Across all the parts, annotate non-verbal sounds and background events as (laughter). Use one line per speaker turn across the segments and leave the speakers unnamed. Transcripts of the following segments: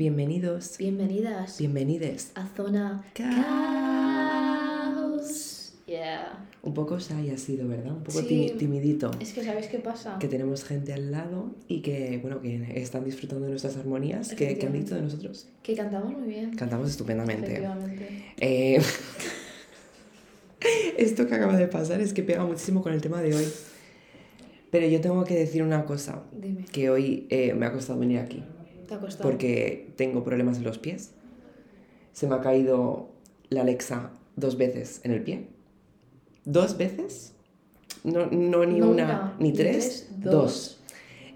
Bienvenidos.
Bienvenidas
Bienvenides.
a Zona
Caos.
Yeah.
Un poco shy ha sido, ¿verdad? Un poco
Sí.
timidito.
Es que ¿sabéis qué pasa?
Que tenemos gente al lado y que, bueno, que están disfrutando de nuestras armonías. ¿Qué, qué han dicho de nosotros?
Que cantamos muy bien.
Cantamos estupendamente.
Efectivamente.
Eh, (laughs) Esto que acaba de pasar es que pega muchísimo con el tema de hoy. Pero yo tengo que decir una cosa.
Dime,
Que hoy eh, me ha costado venir aquí.
¿Te?
Porque tengo problemas en los pies. Se me ha caído la Alexa dos veces en el pie. ¿Dos veces? No, no ni
No
una,
una,
ni tres,
tres,
dos.
dos.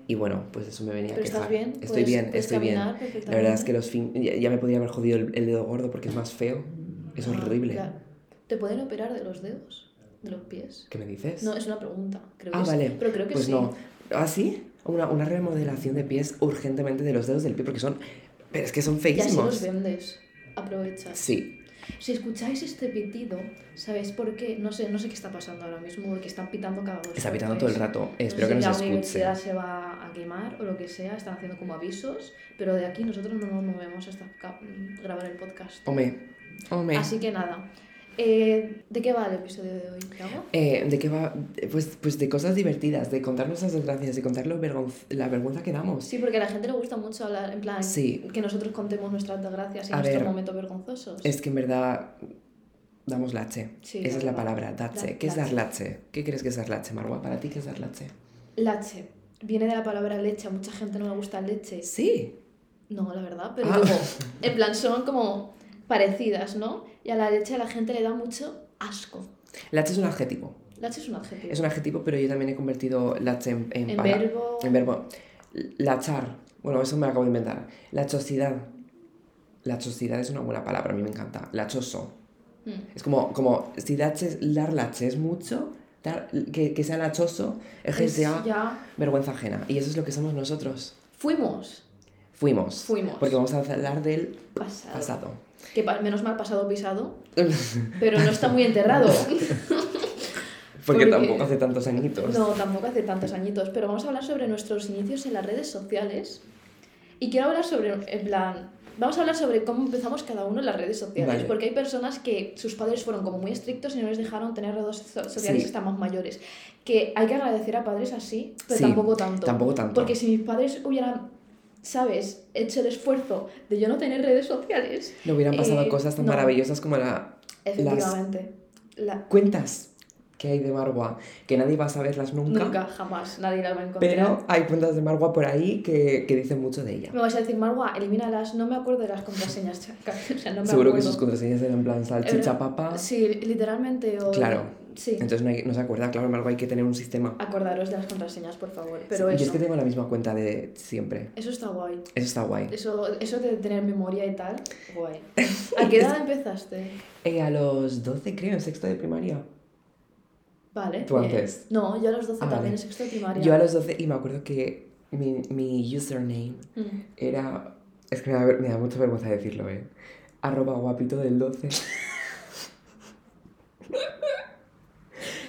Y bueno, pues eso me venía
¿Pero
a
estás
quejar.
bien?
Estoy
¿Puedes-
bien, estoy bien. La verdad es que los fin... ya, ya me podría haber jodido el, el dedo gordo porque es más feo. Es
Ah,
horrible.
claro. ¿Te pueden operar de los dedos? ¿De los pies?
¿Qué me dices?
No, es una pregunta. Creo que
ah,
sí.
vale.
Pero creo que
pues
sí.
no. ¿Ah, sí? Una, una remodelación de pies urgentemente de los dedos del pie porque son... Pero es que son
Ya si los
feísimos.
vendes. Aprovechas.
Sí.
Si escucháis este pitido, ¿sabéis por qué? No sé, no sé qué está pasando ahora mismo, porque están pitando cada dos
Está pitando todo el rato.
No
Espero
sé
que
si
nos
la
escuche.
universidad se va a quemar o lo que sea, están haciendo como avisos, pero de aquí nosotros no nos movemos hasta grabar el podcast.
Hombre, hombre.
Así que nada, eh, ¿de qué va el episodio de hoy?
Eh, ¿De qué va? Pues, pues de cosas divertidas, de contar nuestras desgracias, de contar vergonz- la vergüenza que damos.
Sí, porque a la gente le gusta mucho hablar, en plan,
Sí.
que nosotros contemos nuestras desgracias y
A
nuestros
ver,
momentos vergonzosos.
Es que en verdad damos lache.
Sí,
Esa es la palabra, dache.
Da-
¿Qué es dar
lache.
¿Qué crees que es dar lache, Marwa? ¿Para ti qué es dar lache?
Lache. Viene de la palabra leche, a mucha gente no le gusta leche.
Sí.
No, la verdad, pero
Ah.
en plan, son como parecidas, ¿no? Y a la leche a la gente le da mucho asco.
Lache es un adjetivo.
Lache es un adjetivo.
Es un adjetivo, pero yo también he convertido lache en, en,
En
pala-
verbo.
En verbo. Lachar. Bueno, eso me lo acabo de inventar. Lachosidad. Lachosidad es una buena palabra, a mí me encanta. Lachoso.
Mm.
Es como, como si lache, dar lache es mucho, dar- que, que sea lachoso es que sea
ya...
vergüenza ajena. Y eso es lo que somos nosotros.
Fuimos.
Fuimos.
Fuimos.
Porque vamos a hablar del
Pasado.
pasado.
Que menos mal pasado pisado, (laughs) pero no está muy enterrado. (laughs)
Porque,
Porque-
tampoco hace tantos añitos.
No, tampoco hace tantos añitos, pero vamos a hablar sobre nuestros inicios en las redes sociales. Y quiero hablar sobre, en plan, vamos a hablar sobre cómo empezamos cada uno en las redes sociales,
Vale.
porque hay personas que sus padres fueron como muy estrictos y no les dejaron tener redes so- sociales
Sí.
hasta más mayores. Que hay que agradecer a padres así, pero
Sí,
tampoco tanto.
tampoco tanto.
Porque si mis padres hubieran, ¿sabes?, hecho el esfuerzo de yo no tener redes sociales,
No hubieran pasado
Eh,
cosas tan
no.
maravillosas como la,
efectivamente, la-
cuentas que hay de Marwa, que nadie va a saberlas nunca.
nunca, jamás, nadie la va a encontrar.
Pero hay cuentas de Marwa por ahí que, que dicen mucho de ella.
Me vas a decir, Marwa, elimínalas. No me acuerdo de las contraseñas. (laughs) o sea, no me
Seguro que sus contraseñas eran en plan salchicha papa.
Sí, literalmente. O...
Claro.
Sí.
Entonces no, hay- no se acuerda, claro, Marwa hay que tener un sistema.
Acordaros de las contraseñas, por favor. Pero
Sí,
eso,
Yo es que tengo la misma cuenta de siempre.
eso está guay.
Eso está guay.
Eso, eso de tener memoria y tal, guay. (laughs) ¿A qué edad empezaste?
Eh, a los 12 creo, en sexto de primaria.
Vale.
¿Tú antes?
No, yo a los 12
Ah,
también,
vale.
en sexto de primaria.
Yo a los 12, y me acuerdo que mi, mi username
Mm.
era... Es que me da, me da mucha vergüenza decirlo, ¿eh? Arroba guapito del 12. (laughs)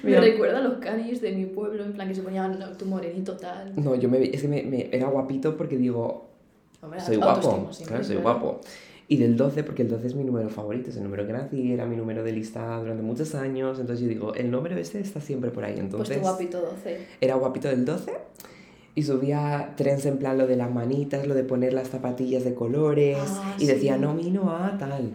Me recuerda a los canis de mi pueblo, en plan que se ponían "No, tu morenito tal.
No, yo me, es que me, me- era guapito porque digo,
Hombre,
soy guapo.
siempre,
Claro, soy
claro.
guapo. Y del 12, porque el 12 es mi número favorito, es el número que nací, era mi número de lista durante muchos años. Entonces yo digo, el número este está siempre por ahí.
Pues
Entonces
tu guapito 12.
era guapito del 12 y subía trends en plan lo de las manitas, lo de poner las zapatillas de colores
Ah,
y decía
sí.
nomino a tal.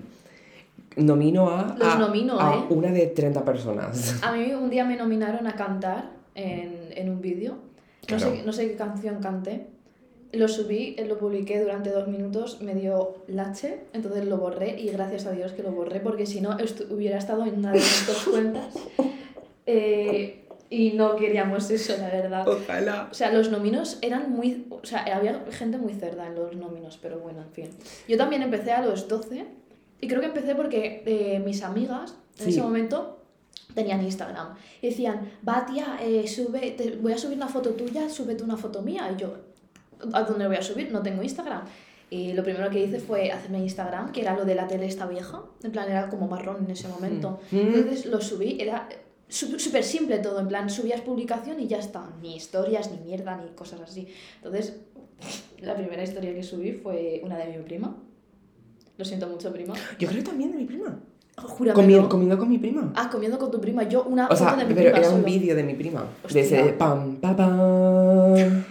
Nomino a,
Los
a,
nomino,
a
¿eh?
una de 30 personas.
A mí un día me nominaron a cantar en, en un vídeo. No,
Claro.
sé, no sé qué canción canté. Lo subí, eh, lo publiqué durante dos minutos, me dio lache, entonces lo borré y gracias a Dios que lo borré porque si no estu- hubiera estado en una de estas cuentas. (laughs) Eh, y no queríamos eso, la verdad.
Ojalá.
O sea, los nominos eran muy... O sea, había gente muy cerda en los nominos, pero bueno, en fin. Yo también empecé a los 12 y creo que empecé porque eh, mis amigas en
Sí.
ese momento tenían Instagram y decían, va tía, eh, sube, te- voy a subir una foto tuya, súbete una foto mía. Y yo, ¿a dónde voy a subir? No tengo Instagram. Y lo primero que hice fue hacerme Instagram, que era lo de la tele esta vieja. En plan, era como marrón en ese momento.
Mm.
Entonces lo subí, era sú- súper simple todo. En plan, subías publicación y ya está. Ni historias, ni mierda, ni cosas así. Entonces La primera historia que subí fue una de mi prima. Lo siento mucho, prima.
Yo creo también de mi prima. Comi- comiendo con mi prima.
Ah, comiendo con tu prima. Yo una
O
foto
sea,
de mi
pero
prima
era un
solo.
vídeo de mi prima.
Hostia.
De ese pam, pa, pam.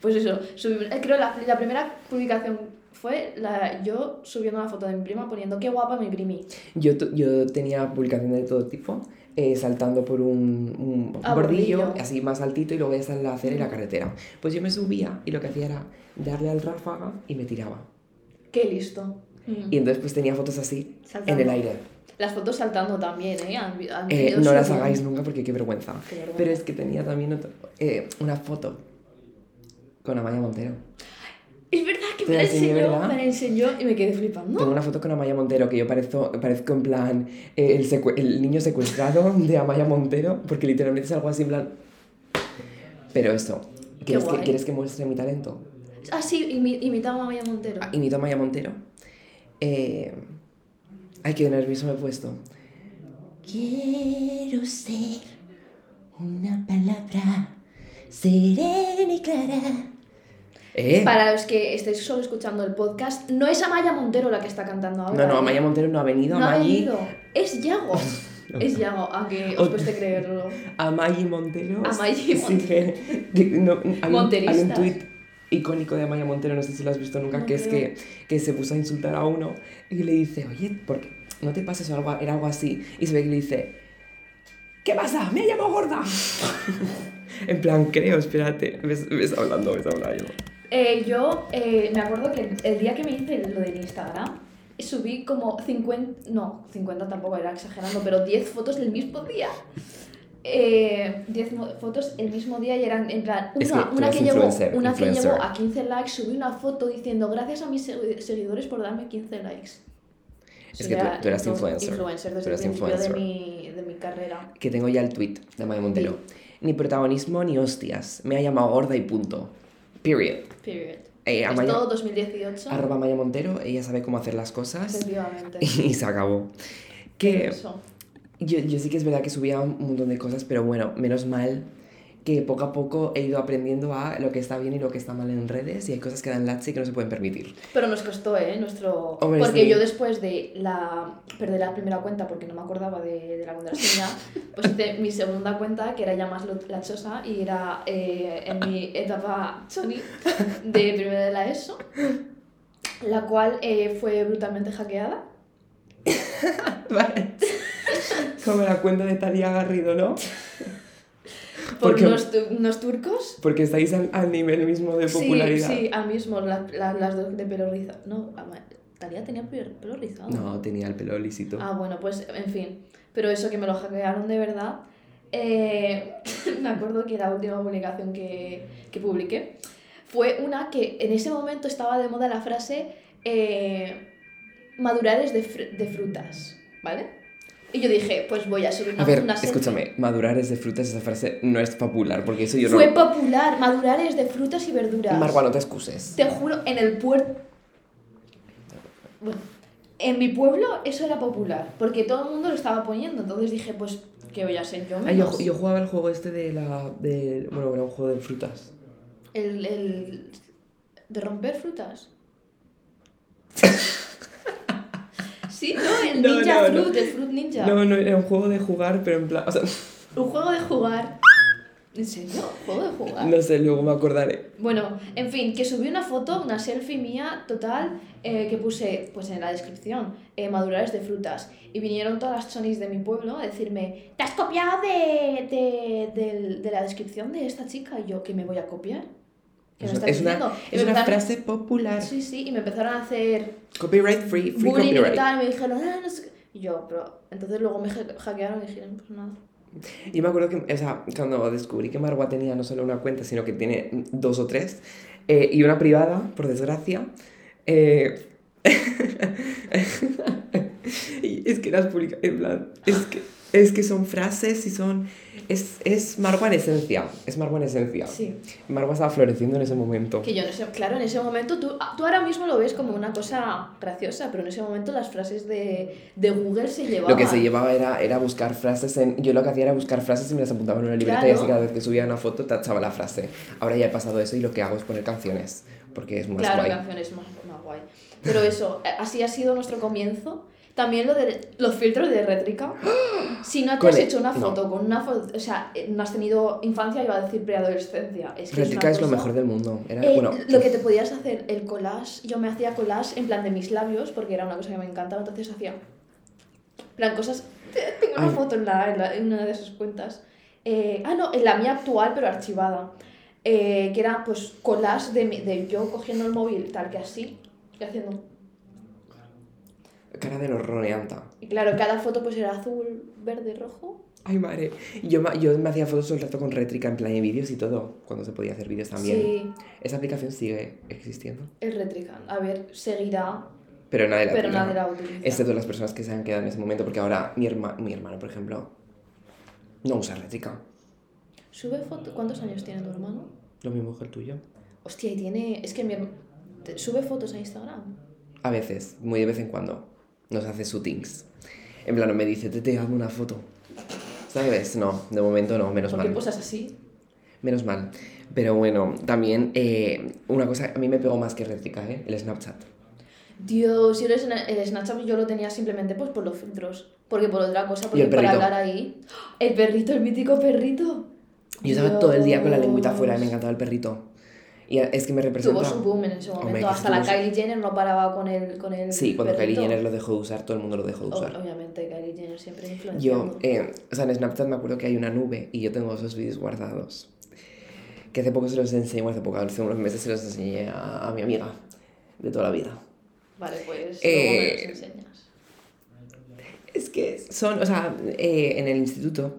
Pues eso, subí- eh, creo la, la primera publicación fue la, yo subiendo una foto de mi prima poniendo qué guapa mi primi.
Yo, tu- yo tenía publicaciones de todo tipo, eh, saltando por un, un
Ah,
bordillo,
bordillo.
así más altito, y luego ya está la acera y la carretera. Pues yo me subía y lo que hacía era darle al ráfaga y me tiraba.
Qué listo. Mm.
Y entonces pues tenía fotos así,
Saltando.
en el aire.
Las fotos saltando también, ¿eh? Han, han
Eh, no las
boom.
hagáis nunca porque qué vergüenza.
Qué vergüenza.
Pero es que tenía también otro- eh, una foto con Amaya Montero.
Es verdad que me
la
enseñó,
¿verdad?
me la enseñó y me quedé flipando.
Tengo una foto con Amaya Montero que yo parezco, parezco en plan eh, el, el niño secuestrado (laughs) de Amaya Montero, porque literalmente es algo así en plan. Pero eso, ¿quieres, que. ¿quieres que muestre mi talento?
Ah, sí, imi- imitaba a Maya Montero.
Ah, a Amaya Montero. Eh, ay, qué nervioso me he puesto. Quiero ser una palabra serena y clara. Eh,
Para los que estéis solo escuchando el podcast, no es Amaya Montero la que está cantando ahora.
no, no,
¿eh?
Amaya Montero no ha venido.
No ha venido. Es Yago. (laughs) es Yago, aunque os cueste creerlo.
Amayi Montero.
Amayi
sí, que- que no, hay, un, hay un
Monteristas.
Icónico de Amaya Montero, no sé si lo has visto nunca,
No
que es
creo.
que, que se puso a insultar a uno y le dice, oye, ¿por qué no te pases o algo? Era algo así. Y se ve que le dice, ¿qué pasa? Me llamo gorda. (laughs) en plan, creo, espérate. ¿Ves, ves hablando, ves hablando.
Eh, yo eh, me acuerdo que el día que me hice lo del Instagram, subí como 50, no, 50 tampoco era exagerando, pero 10 fotos del mismo día. Eh, 10 mo- fotos el mismo día y eran en plan, una,
Es que
una, que,
influencer,
una que llevo a 15 likes, subí una foto diciendo gracias a mis segui- seguidores por darme 15 likes.
Es que tú- tú eras
influ-
influencer.
influencer desde el principio de mi, de mi carrera.
Que tengo ya el tweet de Amaya Montero. Ni protagonismo ni hostias. Me ha llamado gorda y punto. Period.
Period.
Eh,
Es
Amaya,
todo 2018.
arroba Amaya Montero, ella sabe cómo hacer las cosas.
Efectivamente. (laughs)
Y se acabó. Que
Eso.
Yo, yo sí que es verdad que subía un montón de cosas, pero bueno, menos mal que poco a poco he ido aprendiendo a lo que está bien y lo que está mal en redes y hay cosas que dan lache que no se pueden permitir.
Pero nos costó, ¿eh? Nuestro...
Hombre,
porque
sí.
yo después de la... perder la primera cuenta porque no me acordaba de, de la contraseña, (laughs) pues hice mi segunda cuenta, que era ya más lachosa, y era eh, en mi etapa Sony de primero de la ESO, la cual eh, fue brutalmente hackeada. (laughs)
Vale. (laughs) Como la cuenta de Talia Garrido, ¿no?
Por
Porque-
unos, tu- unos turcos.
Porque estáis al, al nivel mismo de
Sí,
popularidad.
sí, al mismo, la- la- las dos de pelo rizado. No, Talía tenía pelo pelo rizado.
No, tenía el pelo lisito.
Ah, bueno, pues en fin. Pero eso que me lo hackearon de verdad. eh, (laughs) me acuerdo que la última publicación que, que publiqué fue una que en ese momento estaba de moda la frase eh, madurares de, fr- de frutas, ¿vale? Y yo dije, pues voy a subir una,
A ver,
una
escúchame, madurar es de frutas, esa frase no es popular, porque eso yo
Fue
no...
popular, madurares de frutas y verduras.
Margua, no te excuses.
Te juro, en el puerto. Bueno, en mi pueblo eso era popular, porque todo el mundo lo estaba poniendo. Entonces dije, pues, ¿qué voy a ser yo
Ah, yo, yo jugaba el juego este de la... De, bueno, era un juego de frutas.
El, el. de romper frutas. (laughs) sí, no, (laughs) el
No,
Ninja
no, no.
Fruit, el Fruit Ninja.
No, no, era un juego de jugar, pero en plan... O sea, (laughs)
Un juego de jugar. ¿En serio? ¿Juego de jugar?
no sé, luego me acordaré.
Bueno, en fin, que subí una foto, una selfie mía total, eh, que puse pues en la descripción, eh, madurares de frutas. Y vinieron todas las chonis de mi pueblo a decirme, ¿te has copiado de, de, del- de la descripción de esta chica? Y yo, ¿que me voy a copiar? ¿Qué me
Es, una, es una frase popular.
Sí, sí, y me empezaron a hacer
Copyright free, free
bullying y
copyright.
tal, y me dijeron, ah, no sé qué". Y yo, pero entonces luego me ha- hackearon y dijeron, pues nada.
Y me acuerdo que, o sea, cuando descubrí que Margua tenía no solo una cuenta, sino que tiene dos o tres, eh, y una privada, por desgracia, eh, (laughs) y es que las publica, en plan, es que, es que son frases y son, es, es Marwa en esencia. Es Marwa en esencia.
Sí.
Marwa estaba floreciendo en ese momento.
Que yo en ese, claro, en ese momento tú, tú ahora mismo lo ves como una cosa graciosa, pero en ese momento las frases de, de Google se llevaban.
Lo que se llevaba era, era buscar frases en... Yo lo que hacía era buscar frases y me las apuntaba en una libreta y
Claro.
así cada vez que subía una foto tachaba la frase. Ahora ya he pasado eso y lo que hago es poner canciones. Porque es más
Claro,
guay.
canciones más, más guay. Pero eso, eh, así ha sido nuestro comienzo. También lo de los filtros de rétrica. (gasps) Si no te has hecho una
no.
foto con una foto, o sea, eh, no has tenido infancia, iba a decir preadolescencia. Es que
Rétrica
una
es lo mejor del mundo. Era,
Eh,
bueno,
Lo que te podías hacer, el collage, yo me hacía collage en plan de mis labios, porque era una cosa que me encantaba, entonces hacía, plan, cosas, tengo una
Ay.
foto en, la, en, la- en una de esas cuentas, Eh, ah, no, en la mía actual, pero archivada, eh, que era pues collage de, de yo cogiendo el móvil tal que así, y haciendo,
cara de horroneanta.
y claro, cada foto pues era azul, verde, rojo,
Ay, madre. Yo, yo me hacía fotos todo el rato con rétrica en plan de vídeos y todo. Cuando se podía hacer vídeos también.
sí,
Esa aplicación sigue existiendo.
el Retrican, a ver, seguirá,
Pero nadie la
pero nadie la utiliza.
Excepto las personas que se han quedado en ese momento. Porque ahora mi, herma, mi hermano, por ejemplo, no usa rétrica.
Sube foto, ¿cuántos años tiene tu hermano?
Lo mismo que el tuyo.
Hostia, y tiene. Es que mi herma- te- sube fotos a Instagram.
A veces, muy de vez en cuando, nos hace shootings. En plan, me dice, te, te hago una foto. ¿Sabes? No, de momento no, menos
¿Por qué
mal.
posas así?
Menos mal. Pero bueno, también eh, una cosa, a mí me pegó más que rétrica, ¿eh? El Snapchat.
Dios, yo el, sna- el Snapchat yo lo tenía simplemente pues por los filtros. Porque por otra cosa, porque para hablar ahí. El perrito, el mítico perrito.
Yo estaba todo el día con la lengüita
Dios.
afuera y me encantaba el perrito. Y es que me representa...
Tuvo su boom en ese momento.
Hombre,
Hasta la
su-
Kylie Jenner no paraba con el, con el
Sí, cuando Kylie
perrito.
Jenner lo dejó de usar, todo el mundo lo dejó de usar.
Obviamente, Kylie Jenner siempre
Yo,
influenciando.
eh, o sea, en Snapchat me acuerdo que hay una nube y yo tengo esos vídeos guardados. Que hace poco se los enseñé, bueno, hace poco, hace unos meses se los enseñé a, a mi amiga de toda la vida.
Vale, pues
Eh,
me los enseñas.
Es que son, o sea, eh, en el instituto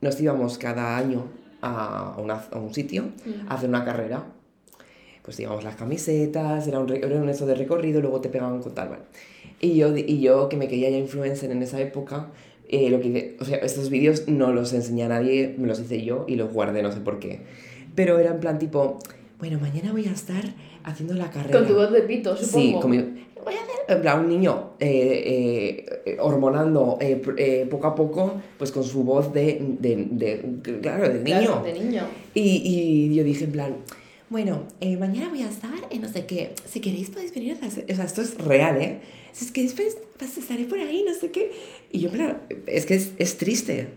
nos íbamos cada año a, una- a un sitio a hacer una carrera. Pues digamos las camisetas, era un, era un eso de recorrido, luego te pegaban con tal, ¿vale? Y yo, y yo que me quería ya influencer en esa época, eh, lo que hice, o sea, estos vídeos no los enseñé a nadie, me los hice yo y los guardé, no sé por qué. Pero era en plan tipo, bueno, mañana voy a estar haciendo la carrera.
Con tu voz de pito, supongo.
Sí, como yo, voy a hacer, en plan, un niño eh, eh, hormonando eh, eh, poco a poco, pues con su voz de, de, de- claro, de niño.
Claro, de niño.
Y, y yo dije en plan, bueno, eh, mañana voy a estar en no sé qué, si queréis podéis venir a hacer, o sea, esto es real, ¿eh? Si es que después pues, estaré por ahí, no sé qué. Y yo plan, es que es, es triste.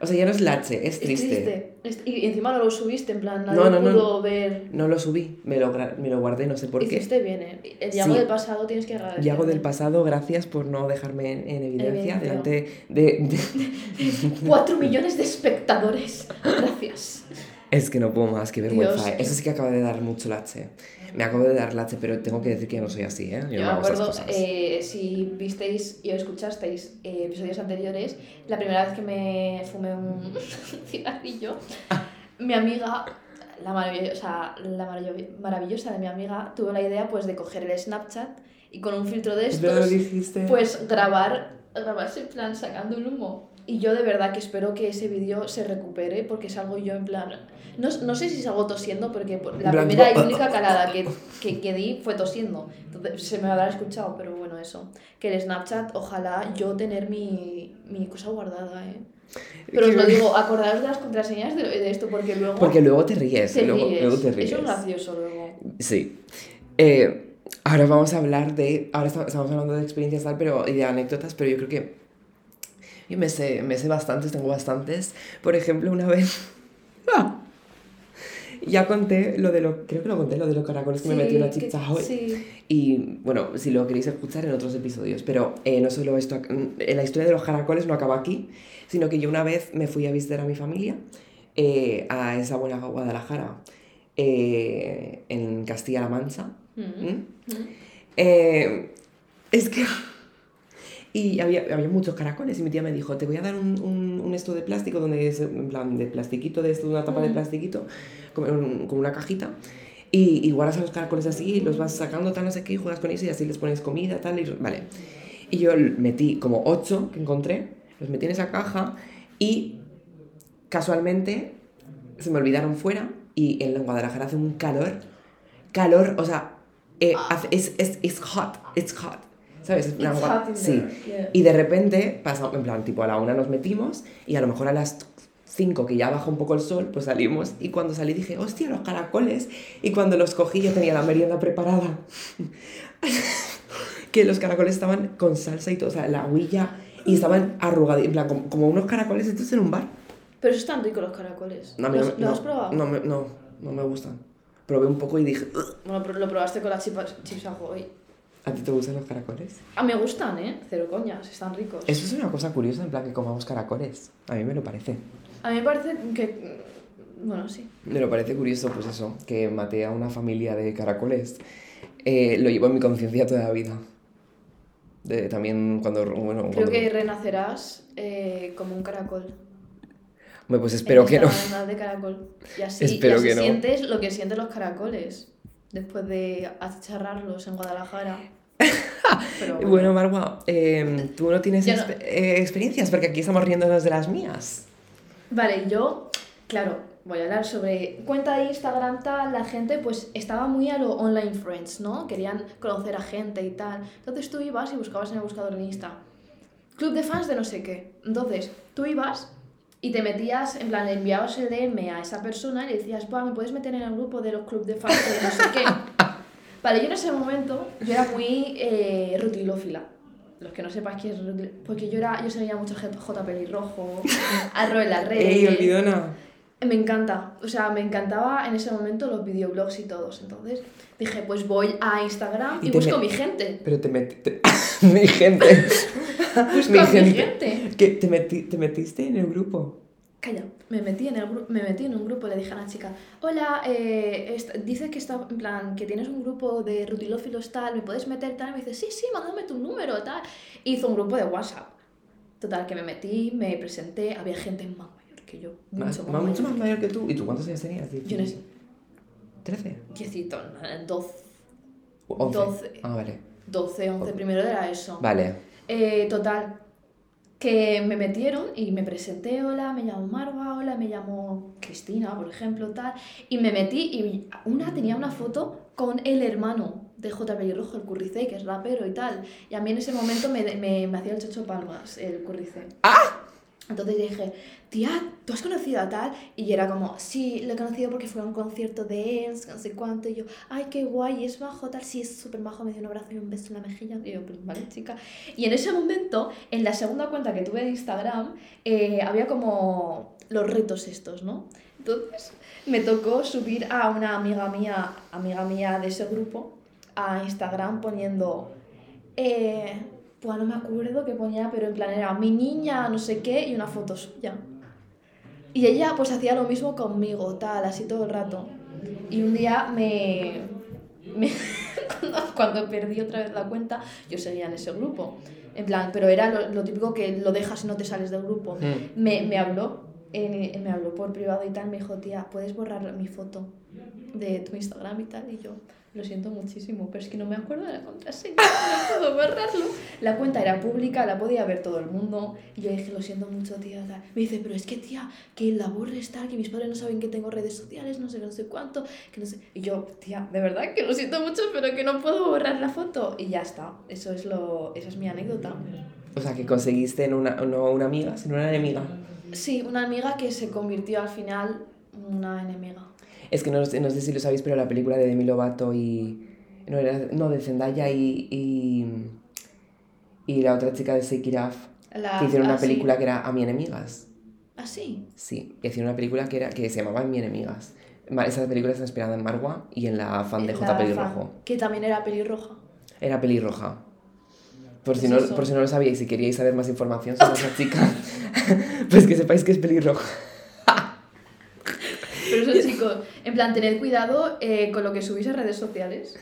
O sea, ya no es lache, es triste.
Es- Y encima no lo subiste, en plan, nadie
No, no, no.
pudo ver.
No lo subí, me lo, me lo guardé, no sé por qué.
Hiciste bien, ¿eh? El Yago
Sí.
del pasado tienes que agradecer.
Yago del pasado, gracias por no dejarme en, en evidencia
Evidencia.
delante de, de- (laughs)
Cuatro millones de espectadores. Gracias.
Es que no puedo más, qué vergüenza.
Dios.
¿eh? Eso sí que acaba de dar mucho lache. Me acabo de dar lache, pero tengo que decir que yo no soy así, ¿eh? Yo,
Yo
no
me acuerdo, eh, si visteis y escuchasteis eh, episodios anteriores, la primera vez que me fumé un (laughs) cigarrillo, mi amiga, la maravillosa, la maravillo- maravillosa de mi amiga, tuvo la idea pues de coger el Snapchat y con un filtro de estos, pues grabar, grabarse en plan sacando el humo. Y yo de verdad que espero que ese vídeo se recupere porque salgo yo en plan... No, no sé si salgo tosiendo porque por- la
plan,
primera y única calada que, que, que di fue tosiendo. Entonces se me habrá escuchado, pero bueno, eso. Que el Snapchat, ojalá yo tener mi, mi cosa guardada, ¿eh? Pero os lo digo, (laughs) acordaos de las contraseñas de, de esto porque luego...
Porque luego te ríes,
te
luego,
ríes.
luego te ríes.
Eso es gracioso luego.
Sí. Eh, ahora vamos a hablar de. Ahora esta- estamos hablando de experiencias tal, pero, y de anécdotas, pero yo creo que. Yo me sé, me sé bastantes, tengo bastantes. Por ejemplo, una vez. (laughs) ¡Ah! Ya conté lo de lo. Creo que lo conté, lo de los caracoles que me metió chicha hoy.
Sí.
Y bueno, si lo queréis escuchar en otros episodios, pero eh, no solo esto, eh, la historia de los caracoles no acaba aquí, sino que yo una vez me fui a visitar a mi familia eh, a esa buena Guadalajara, eh, en Castilla-La Mancha.
Mm.
¿Mm?
Mm.
Eh, es que... Y había, había muchos caracoles y mi tía me dijo, te voy a dar un, un, un esto de plástico, donde es en plan de plastiquito, de esto, una tapa de plastiquito, con, un- con una cajita. Y, y guardas a los caracoles así, los vas sacando, tal, no sé qué, y juegas con ellos y así les pones comida, tal, y vale. Y yo metí como ocho que encontré, los metí en esa caja y casualmente se me olvidaron fuera y en Guadalajara hace un calor, calor, o sea, eh, hace- es, es, it's hot, it's hot. ¿Sabes? Sí.
yeah.
Y de repente, pasa, en plan, tipo a la una nos metimos y a lo mejor a las 5 que ya baja un poco el sol, pues salimos y cuando salí dije, hostia, los caracoles. Y cuando los cogí yo tenía la merienda preparada. (laughs) que los caracoles estaban con salsa y todo, o sea, la huilla y estaban arrugados, en plan, como, como unos caracoles estos en un bar.
Pero están ricos los caracoles.
No,
¿Los,
no,
¿Los
no,
has probado?
No, me- no, no me gustan. Probé un poco y dije.
Bueno, pero lo probaste con las chips, chips ahoy.
¿A ti te gustan los caracoles?
A mí me gustan, ¿eh? Cero coñas, están ricos.
Eso es una cosa curiosa, en plan que comamos caracoles. A mí me lo parece.
A mí me parece que... Bueno, sí.
Me lo parece curioso, pues eso, que maté a una familia de caracoles. Eh, lo llevo en mi conciencia toda la vida. De, también cuando, bueno,
Creo
cuando-
que renacerás eh, como un caracol.
Hombre, pues espero
En
que no.
de caracol. Y así, (laughs)
Espero
y así
que no.
sientes lo que sienten los caracoles después de achicharrarlos en Guadalajara. (laughs) Pero
Bueno, Marwa, eh, tú no tienes
no.
eh, experiencias porque aquí estamos riéndonos de las mías.
Vale, yo, claro, voy a hablar sobre cuenta de Instagram, tal, la gente pues estaba muy a lo online friends, ¿no? Querían conocer a gente y tal. Entonces tú ibas y buscabas en el buscador de Insta, club de fans de no sé qué. Entonces tú ibas y te metías, en plan, le enviabas el DM a esa persona y le decías, Buah, ¿me puedes meter en el grupo de los club de fans de no sé qué? (laughs) Vale, yo en ese momento, yo era muy eh, rutilófila. Los que no sepáis quién es rutil... Porque yo, era, yo seguía mucho J Pelirrojo, (laughs) Arro en las redes.
¡Ey, olvidona!
Me encanta, o sea, me encantaba en ese momento los videoblogs y todos. Entonces dije, pues voy a Instagram y,
Y te
busco mi gente.
Pero te metiste... (laughs) mi gente.
Busco
mi
a mi
gente. Que te, meti- te metiste en el grupo.
Calla, me metí en, el me metí en un grupo, le dije a la chica, hola, eh, dices que está, en plan, que tienes un grupo de rutilófilos tal, ¿me puedes meter tal? Y me dice, sí, sí, mándame tu número tal. Hizo un grupo de WhatsApp. Total, que me metí, me presenté, había gente más mayor que yo,
Más-
mucho
más-
más,
mucho
mayor.
más mayor que tú. ¿Y tú cuántos años tenías?
Yo no sé.
¿13?
Diecito, doce,
11.
Doce.
Ah, vale.
12, 11, primero era eso.
Vale.
Eh, total, que me metieron y me presenté, hola, me llamo Marva, hola, me llamo Cristina, por ejemplo, tal. Y me metí y una tenía una foto con el hermano de J. Pelirrojo, el Curricé, que es rapero y tal. Y a mí en ese momento me, me, hacía el chocho palmas, el Curricé.
¡Ah!
Entonces dije, tía, ¿tú has conocido a tal? Y era como, sí, lo he conocido porque fue a un concierto de él, no sé cuánto. Y yo, ay, qué guay, es majo, tal, sí, es súper majo, me dio un abrazo y un beso en la mejilla. Y yo, pues vale, chica. Y en ese momento, en la segunda cuenta que tuve de Instagram, eh, había como los retos estos, ¿no? Entonces me tocó subir a una amiga mía, amiga mía de ese grupo, a Instagram poniendo... Eh, pues no me acuerdo qué ponía, pero en plan era mi niña, no sé qué, y una foto suya. Y ella pues hacía lo mismo conmigo, tal, así todo el rato. Y un día me... me- (laughs) cuando, cuando perdí otra vez la cuenta, yo seguía en ese grupo. En plan, pero era lo, lo típico que lo dejas y no te sales del grupo.
Mm.
Me, me habló, eh, me habló por privado y tal, me dijo, tía, ¿puedes borrar mi foto de tu Instagram y tal? Y yo, lo siento muchísimo, pero es que no me acuerdo de la contraseña, no puedo borrarlo. La cuenta era pública, la podía ver todo el mundo. Y yo dije, lo siento mucho, tía. tal. Me dice, pero es que, tía, que la borres tal, que mis padres no saben que tengo redes sociales, no sé no sé cuánto, que no sé. Y yo, tía, de verdad que lo siento mucho, pero que no puedo borrar la foto. Y ya está, eso es, lo, esa es mi anécdota.
O sea, que conseguiste en una, no una amiga, sino una enemiga.
Sí, una amiga que se convirtió al final en una enemiga.
Es que no, no sé si lo sabéis, pero la película de Demi Lovato y... No, era, no de Zendaya y, y... Y la otra chica de Off,
La,
que hicieron una
ah, sí.
película que era A mi enemigas.
Ah, sí.
Sí, hicieron una película que, era, que se llamaba Mi enemigas. Ma- Esa película está inspirada en Marwa y en la fan de
La
J. Pelirrojo.
fan, Que también era pelirroja.
Era pelirroja. Por si,
¿Qué
no,
eso?
por si no lo sabíais, si queríais saber más información sobre esa chica, (laughs) pues que sepáis que es pelirroja.
Chicos, en plan, tened cuidado eh, con lo que subís a redes sociales.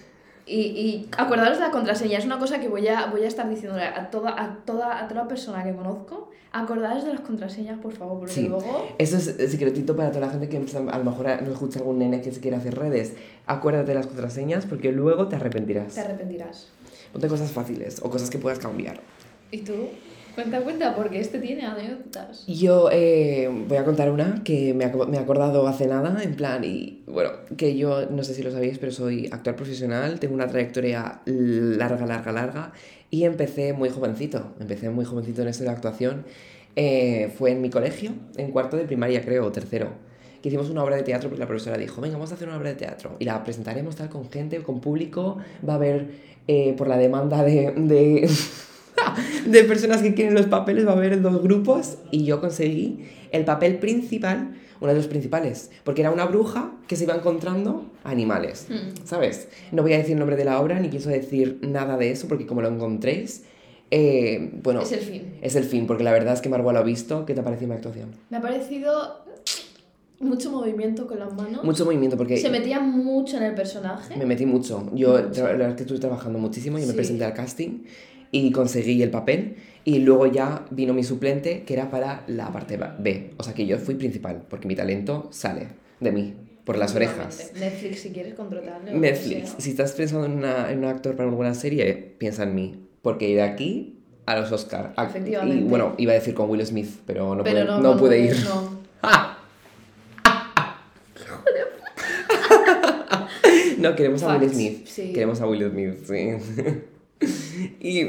Y, y acordaros de la contraseña, es una cosa que voy a, voy a estar diciéndole a toda, a, toda, a toda persona que conozco. Acordaros de las contraseñas, por favor, porque
Sí.
luego.
Eso es el secretito para toda la gente que a lo mejor no escucha algún nene que se quiere hacer redes. Acuérdate de las contraseñas porque luego te arrepentirás.
Te arrepentirás.
Ponte cosas fáciles o cosas que puedas cambiar.
¿Y tú? Cuenta, cuenta, porque este tiene anécdotas.
Yo eh, voy a contar una que me, ac- me he acordado hace nada, en plan, y bueno, que yo no sé si lo sabéis, pero soy actor profesional, tengo una trayectoria larga, larga, larga, y empecé muy jovencito, empecé muy jovencito en esto de la actuación. Eh, fue en mi colegio, en cuarto de primaria creo, o tercero, que hicimos una obra de teatro porque la profesora dijo, venga, vamos a hacer una obra de teatro, y la presentaremos tal con gente, con público, va a haber, eh, por la demanda de... de (laughs) (laughs) de personas que quieren los papeles, va a haber dos grupos y yo conseguí el papel principal, uno de los principales, porque era una bruja que se iba encontrando animales,
Mm.
¿sabes? No voy a decir el nombre de la obra ni pienso decir nada de eso porque como lo encontréis, eh, bueno,
Es el fin.
es el fin, porque la verdad es que Margot lo ha visto. ¿Qué te ha parecido mi actuación?
Me ha parecido mucho movimiento con las manos.
Mucho movimiento porque
Se metía mucho en el personaje.
me metí mucho. Yo
Mucho.
la verdad es que estuve trabajando muchísimo, yo me
Sí.
presenté al casting y conseguí el papel y luego ya vino mi suplente que era para la parte B. O sea que yo fui principal porque mi talento sale de mí, por las orejas.
Netflix, si quieres que
Netflix, si estás pensando en, una- en un actor para alguna serie, piensa en mí. Porque de aquí a los Oscar. a- y
Efectivamente.
bueno, iba a decir con Will Smith, pero no,
Pero
pude,
no,
no
no,
pude
no,
ir.
no. (laughs)
¡Ah! (laughs) No, queremos a Will
Facts,
Smith.
sí.
Queremos a Will Smith, sí. (laughs) (laughs) y,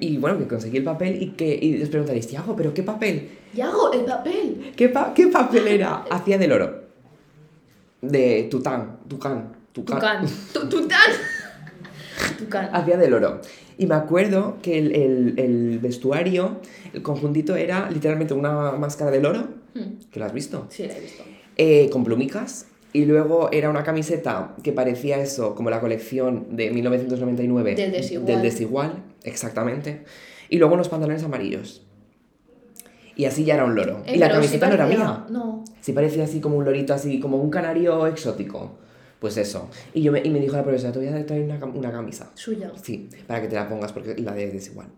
y bueno, que conseguí el papel y que y os preguntaréis, Tiago, ¿pero qué papel?
Yago, el papel.
¿Qué, pa- qué papel (laughs) era? Hacía del oro. De Tután, Tucán, Tucán.
Tucán. Tu- Tután. (laughs) Tucán.
Hacía del oro. Y me acuerdo que el, el- el vestuario, el conjuntito era literalmente una máscara del oro,
Hmm.
que lo has visto,
Sí, la he visto.
eh, con plumicas. Y luego era una camiseta que parecía eso, como la colección de 1999.
Del Desigual.
Del desigual, exactamente. Y luego unos pantalones amarillos. Y así ya era un loro.
Eh,
y la
sí
camiseta no era mía.
No.
Sí parecía así como un lorito, así como un canario exótico. Pues eso. Y, yo me, y me dijo la profesora, te voy a traer una, una camisa.
Suya.
Sí, para que te la pongas porque la de desigual.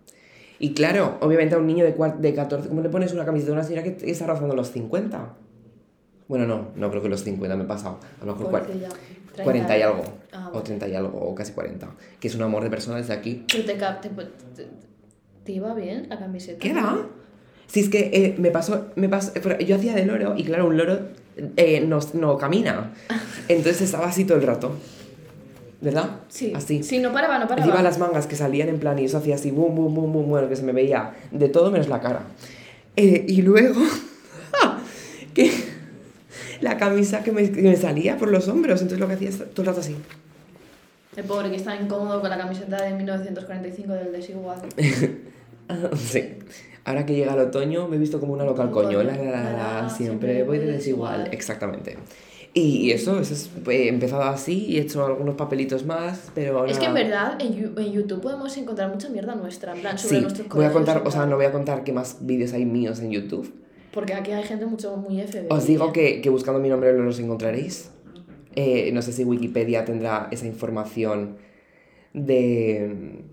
Y claro, obviamente a un niño de, de 14, ¿cómo le pones una camiseta a una señora que está rozando los 50? Bueno, no, no creo que los 50 me he pasado. A lo mejor cua-
Pobrecilla.
40 y algo.
Ah,
O
bueno.
30 y algo, o casi 40. Que es un amor de persona desde aquí.
Te, te, te, te iba bien la camiseta.
¿Qué da? Si es que eh, me pasó, me pasó, yo hacía de loro y claro, un loro eh, no, no camina. (laughs) Entonces estaba así todo el rato. ¿Verdad?
Sí.
Así.
Sí, no paraba, no paraba.
Encima las mangas que salían en plan y eso hacía así, boom, boom, boom, boom, bueno, que se me veía de todo menos la cara. Eh, y luego, (laughs) que la camisa que me, que me salía por los hombros, entonces lo que hacía es todo el rato así.
El pobre que está incómodo con la camiseta de 1945 del desigual. (laughs)
sí. Ahora que llega el otoño me he visto como una local coño, la, la, la, la, siempre voy de desigual, exactamente. Y eso, eso es, he empezado así y he hecho algunos papelitos más, pero ahora...
Es que en verdad en, YouTube podemos encontrar mucha mierda nuestra, en plan, sobre
Sí,
nuestros
voy a
colegios
contar,
y
o sea,
tal.
no voy a contar qué más vídeos hay míos en YouTube.
Porque aquí hay gente mucho muy FBI.
Os digo que, que buscando mi nombre los encontraréis. Eh, no sé si Wikipedia tendrá esa información de,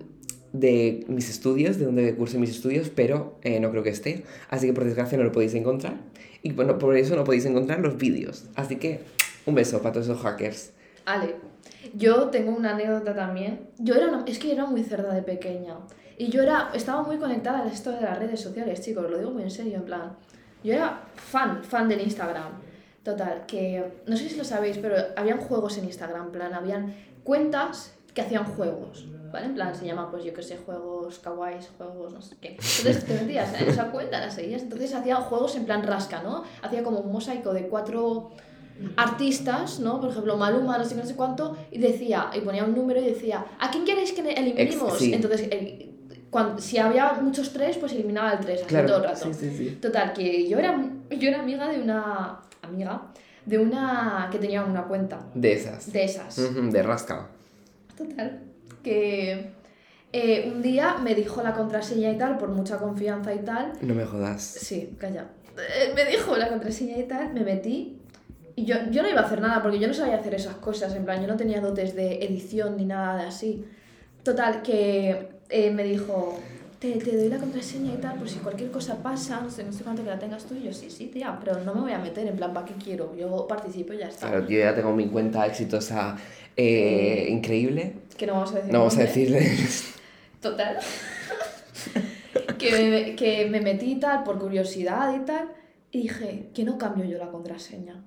de mis estudios, de donde cursé mis estudios, pero eh, no creo que esté. Así que por desgracia no lo podéis encontrar. Y bueno, por eso no podéis encontrar los vídeos. Así que un beso para todos esos hackers.
Ale, yo tengo una anécdota también. Yo era una- es que era muy cerda de pequeña. Y yo era, estaba muy conectada a esto de las redes sociales, chicos, lo digo muy en serio, en plan. Yo era fan, fan del Instagram. Total, que no sé si lo sabéis, pero habían juegos en Instagram, plan, habían cuentas que hacían juegos, ¿vale? En plan, se llaman, pues yo qué sé, juegos kawaiis, juegos no sé qué. Entonces te metías en esa cuenta, la seguías, entonces hacían juegos en plan rasca, ¿no? Hacía como un mosaico de cuatro artistas, ¿no? Por ejemplo, Maluma, no sé qué, no sé cuánto, y decía, y ponía un número y decía, ¿a quién queréis que eliminemos?
Ex- sí.
Entonces, el- cuando, si había muchos tres, pues eliminaba el tres, así todo el rato.
sí, sí, sí.
Total, que yo era, yo era amiga de una amiga, de una que tenía una cuenta
De esas.
de esas.
De rasca.
Total, que eh, un día me dijo la contraseña y tal, por mucha confianza y tal.
No me jodas.
Sí, calla. Eh, me dijo la contraseña y tal, me metí. Y yo, yo no iba a hacer nada porque yo no sabía hacer esas cosas, en plan, yo no tenía dotes de edición ni nada de así. Total, que eh, me dijo, te, te doy la contraseña y tal, por si cualquier cosa pasa, no sé, no sé cuánto que la tengas tú. Y yo, sí, sí, tía, pero no me voy a meter, en plan, ¿para qué quiero? Yo participo y ya está.
Claro, yo ya tengo mi cuenta exitosa eh, increíble.
Que no vamos a decir.
No vamos a decirle. (laughs)
Total. (laughs) que, me, que me metí y tal, por curiosidad y tal, y dije, que no cambio yo la contraseña.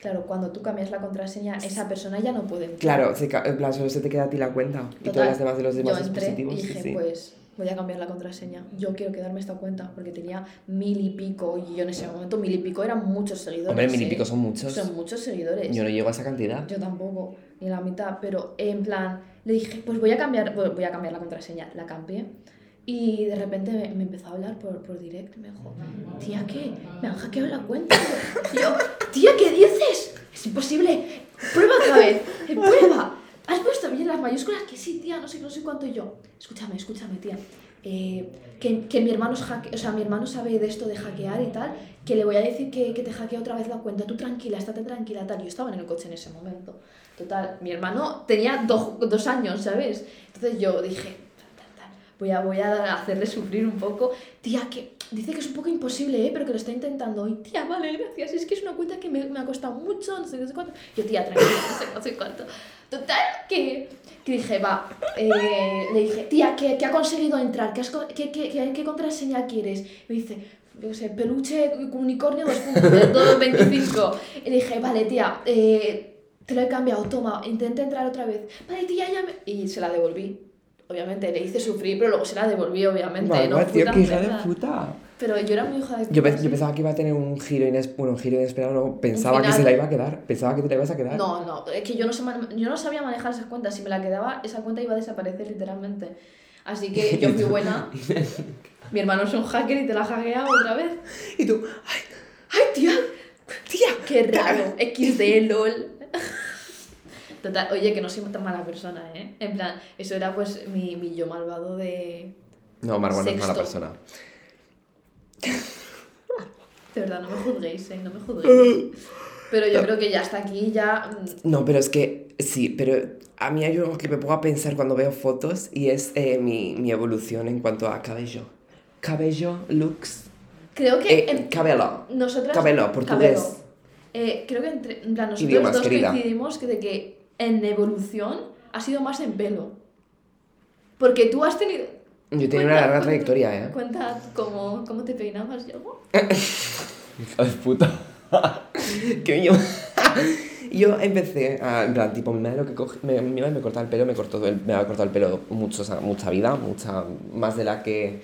Claro, cuando tú cambias la contraseña, esa persona ya no puede entrar.
Claro, se en plan, solo se te queda a ti la cuenta. y todas las demás de los demás
yo entré
dispositivos.
y
sí,
dije,
sí.
pues voy a cambiar la contraseña. Yo quiero quedarme esta cuenta porque tenía mil y pico y yo en ese momento mil y pico eran muchos seguidores.
Hombre, mil y
¿eh?
pico son muchos.
Son muchos seguidores.
Yo no llego a esa cantidad.
Yo tampoco, ni la mitad, pero en plan, le dije, pues voy a cambiar, voy a cambiar la contraseña, la cambié. Y de repente me, me empezó a hablar por, por direct, me dijo, tía, ¿qué? Me han hackeado la cuenta. Y yo, tía, ¿qué dices? Es imposible. Prueba otra vez, eh, prueba. ¿Has puesto bien las mayúsculas? Que sí, tía, no sé, no sé cuánto yo. Escúchame, escúchame, tía. Eh, que, que mi hermano es hacke- o sea, mi hermano sabe de esto de hackear y tal, que le voy a decir que, que te hackea otra vez la cuenta. Tú tranquila, estate tranquila, tal. Yo estaba en el coche en ese momento. Total, mi hermano tenía do- dos años, ¿sabes? Entonces yo dije, voy a, voy a hacerle sufrir un poco. Tía, que dice que es un poco imposible, ¿eh? pero que lo está intentando. Y tía, vale, gracias. Es que es una cuenta que me, me ha costado mucho, no sé, no sé cuánto. Yo, tía, tranquila, no sé, no sé cuánto. Total, que, que dije, va, eh, le dije, tía, que, que ha conseguido entrar, ¿Qué, has co- qué, qué, contraseña quieres? Me dice, yo sé, peluche unicornio 2.25. Y dije, vale, tía, eh, te lo he cambiado, toma, intenta entrar otra vez. Vale, tía, ya me... Y se la devolví. Obviamente, le hice sufrir, pero luego se la devolví, obviamente. No fui
tío, qué hija de puta.
Pero yo era muy hija de puta.
Yo, yo pensaba que iba a tener un giro inesperado, bueno, un giro inesperado, no, pensaba que se la iba a quedar, pensaba que te la ibas a quedar.
No, no, es que yo no, sé yo no sabía manejar esas cuentas. Si me la quedaba, esa cuenta iba a desaparecer literalmente. Así que yo fui (laughs) buena. Mi hermano es un hacker y te la hackea otra vez.
Y tú, ay,
¡Ay, tía!
tía,
¡Qué raro! XD, LOL. Total, oye, que no soy tan mala persona, ¿eh? En plan, eso era pues mi, mi yo malvado de...
No, Margot no es mala persona. (laughs)
De verdad, no me juzguéis, ¿eh? No me juzguéis. Pero yo creo que ya hasta aquí ya... mm,
No, pero es que sí, pero a mí hay algo que me pongo a pensar cuando veo fotos y es eh, mi, mi evolución en cuanto a cabello. Cabello, looks.
Creo que...
Eh,
en-
cabello.
Nosotras...
Cabello, portugués.
Cabello. Eh, creo que entre, en plan, nosotros
Idiomas,
dos
querida.
coincidimos que de que en evolución ha sido más en pelo. Porque tú has tenido...
Yo tenía una larga
cuenta,
trayectoria, ¿eh?
Cuenta cómo, cómo te peinabas, yo.
Hija de puta. (laughs) que yo... yo empecé, a, en plan, tipo, mi madre lo que coge, me, mi madre me cortaba el pelo, me, cortó el, me ha cortado el pelo mucho, o sea, mucha vida, mucha, más de la que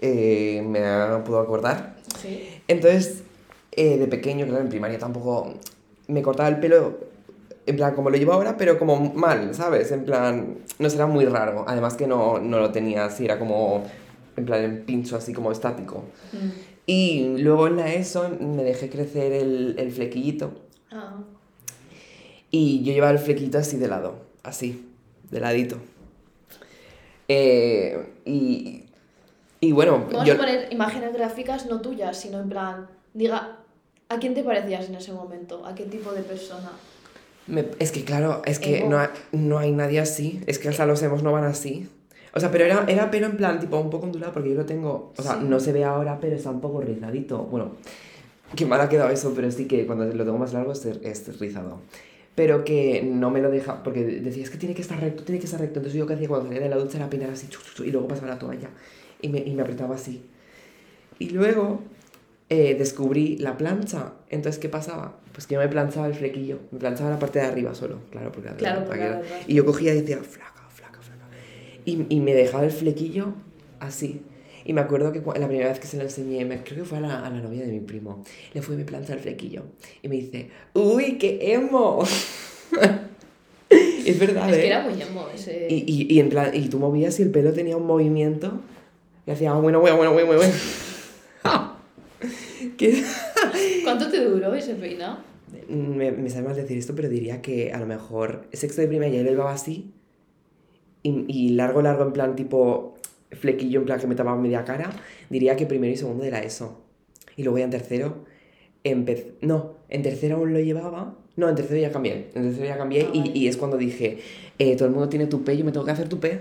eh, me ha- puedo acordar.
Sí.
Entonces, eh, de pequeño, claro, en primaria tampoco me cortaba el pelo, en plan, como lo llevo ahora, pero como mal, ¿sabes? En plan, no será muy raro. Además que no, no lo tenía así, era como, en plan, en pincho así como estático.
Mm.
Y luego en la ESO me dejé crecer el, el flequillito.
Ah.
Y yo llevaba el flequillito así de lado, así, de ladito. Eh, y, y bueno,
Vamos
yo...
a poner imágenes gráficas no tuyas, sino en plan, diga, ¿a quién te parecías en ese momento? ¿A qué tipo de persona?
Me- es que claro, es que no hay, no hay nadie así. Es que hasta los emos no van así. O sea, pero era, era pelo en plan, tipo, un poco ondulado, porque yo lo tengo. O sea,
Sí.
no se ve ahora, pero está un poco rizadito. Bueno, qué mal ha quedado eso, pero sí que cuando lo tengo más largo es, es rizado. Pero que no me lo deja, porque decía, es que tiene que estar recto, tiene que estar recto. Entonces yo que hacía cuando salía de la ducha era peinar así, chu, chu, chu, y luego pasaba la toalla. Y me, y me apretaba así. Y luego eh, descubrí la plancha. Entonces, ¿qué pasaba? Pues que yo me planchaba el flequillo. Me planchaba la parte de arriba solo, claro, porque,
Claro,
para
porque atrás.
Y yo cogía y decía, flaca, flaca, flaca. Y, y me dejaba el flequillo así. Y me acuerdo que la primera vez que se lo enseñé, me- creo que fue a la, a la novia de mi primo, le fue y me plancha el flequillo. Y me dice, ¡Uy, qué emo! (laughs) es verdad,
Es
¿eh?
que era muy emo ese...
Y, y, y en plan, y tú movías y el pelo tenía un movimiento y hacía, "Ah, bueno, bueno, bueno, bueno, bueno. (laughs) que (laughs)
¿Cuánto te duró ese peinado?
me, me sabe mal decir esto, pero diría que a lo mejor sexto de primaria yo lo llevaba así y, y largo, largo, en plan tipo flequillo, en plan que me tapaba media cara, diría que primero y segundo era eso. Y luego ya en tercero, empecé, no, en tercero aún lo llevaba, no, en tercero ya cambié, en tercero ya cambié
Ah,
y,
vale.
y es cuando dije, eh, todo el mundo tiene tupé, yo me tengo que hacer tupé.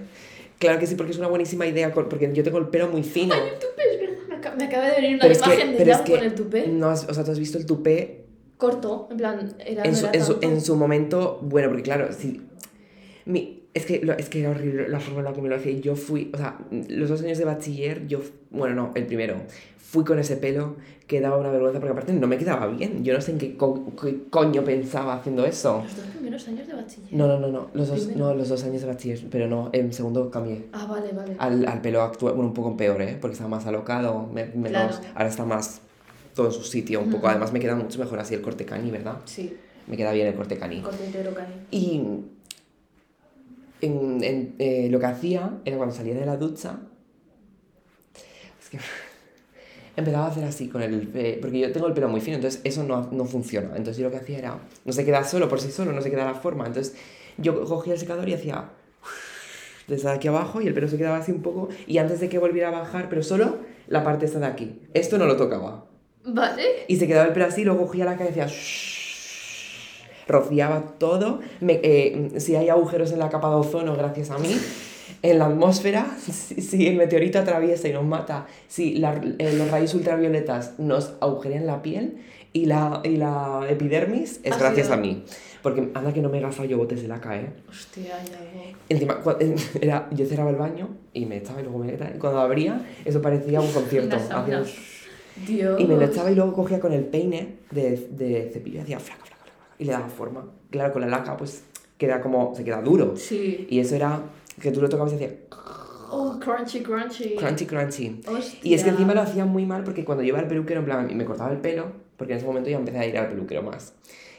Claro que sí, porque es una buenísima idea, porque yo tengo el pelo muy fino. (laughs)
Ay, el tupé, es verdad. Me, aca- me acaba de venir una
Pero es que,
imagen de Jan con el tupé.
no has- o sea, tú has visto el tupé
Corto, en plan, era,
en
no
su,
era
en, su,
tanto.
en su momento, bueno, porque claro, si, mi, Es que, lo- es que era horrible la forma en la que me lo hacía. Yo fui, o sea, los dos años de bachiller, yo, bueno, no, el primero, fui con ese pelo que daba una vergüenza porque aparte no me quedaba bien. Yo no sé en qué, co- qué coño pensaba haciendo eso.
Los dos primeros años de bachiller.
No, no, no, no, los dos, no, los dos años de bachiller, pero no, en segundo cambié.
Ah, vale, vale.
Al, al pelo actual, bueno, un poco peor, ¿eh? Porque estaba más alocado, me- menos,
Claro.
ahora está más todo en su sitio un poco.
Ujú.
Además me queda mucho mejor así el corte cani, ¿verdad?
Sí,
Me queda bien el corte cani.
corte entero cani.
Y en, en, eh, lo que hacía era cuando salía de la ducha, es que (laughs) empezaba a hacer así con el... eh, porque yo tengo el pelo muy fino, entonces eso no, no funciona. Entonces yo lo que hacía era, no se queda solo por sí solo, no se queda la forma. Entonces yo cogía el secador y hacía (laughs) desde aquí abajo y el pelo se quedaba así un poco y antes de que volviera a bajar, pero solo la parte esta de aquí. Esto no lo tocaba.
Vale.
Y se quedaba el pelo así, luego cogía la cara y decía... "Shhh", Rociaba todo. Me- eh, si hay agujeros en la capa de ozono, gracias a mí. En la atmósfera, (laughs) si, si el meteorito atraviesa y nos mata, si la- eh, los rayos ultravioletas nos agujerean la piel y la, y la epidermis, es gracias
sido-
a mí. Porque anda que no me gastado yo botes de laca, ¿eh?
Hostia, algo.
Encima, cua- (laughs) era, yo cerraba el baño y me echaba y luego me... y Cuando abría, eso parecía un concierto.
Dios.
y me lo echaba y luego cogía con el peine de, de cepillo y hacía flaca, flaca, y le daba forma. Claro, con la laca pues queda como, se queda duro.
Sí.
Y eso era que tú lo tocabas y hacía
Oh, crunchy, crunchy.
crunchy, crunchy.
Hostia.
Y es que encima lo hacía muy mal porque cuando yo iba al peluquero, en plan, y me cortaba el pelo, porque en ese momento ya empecé a ir al peluquero más.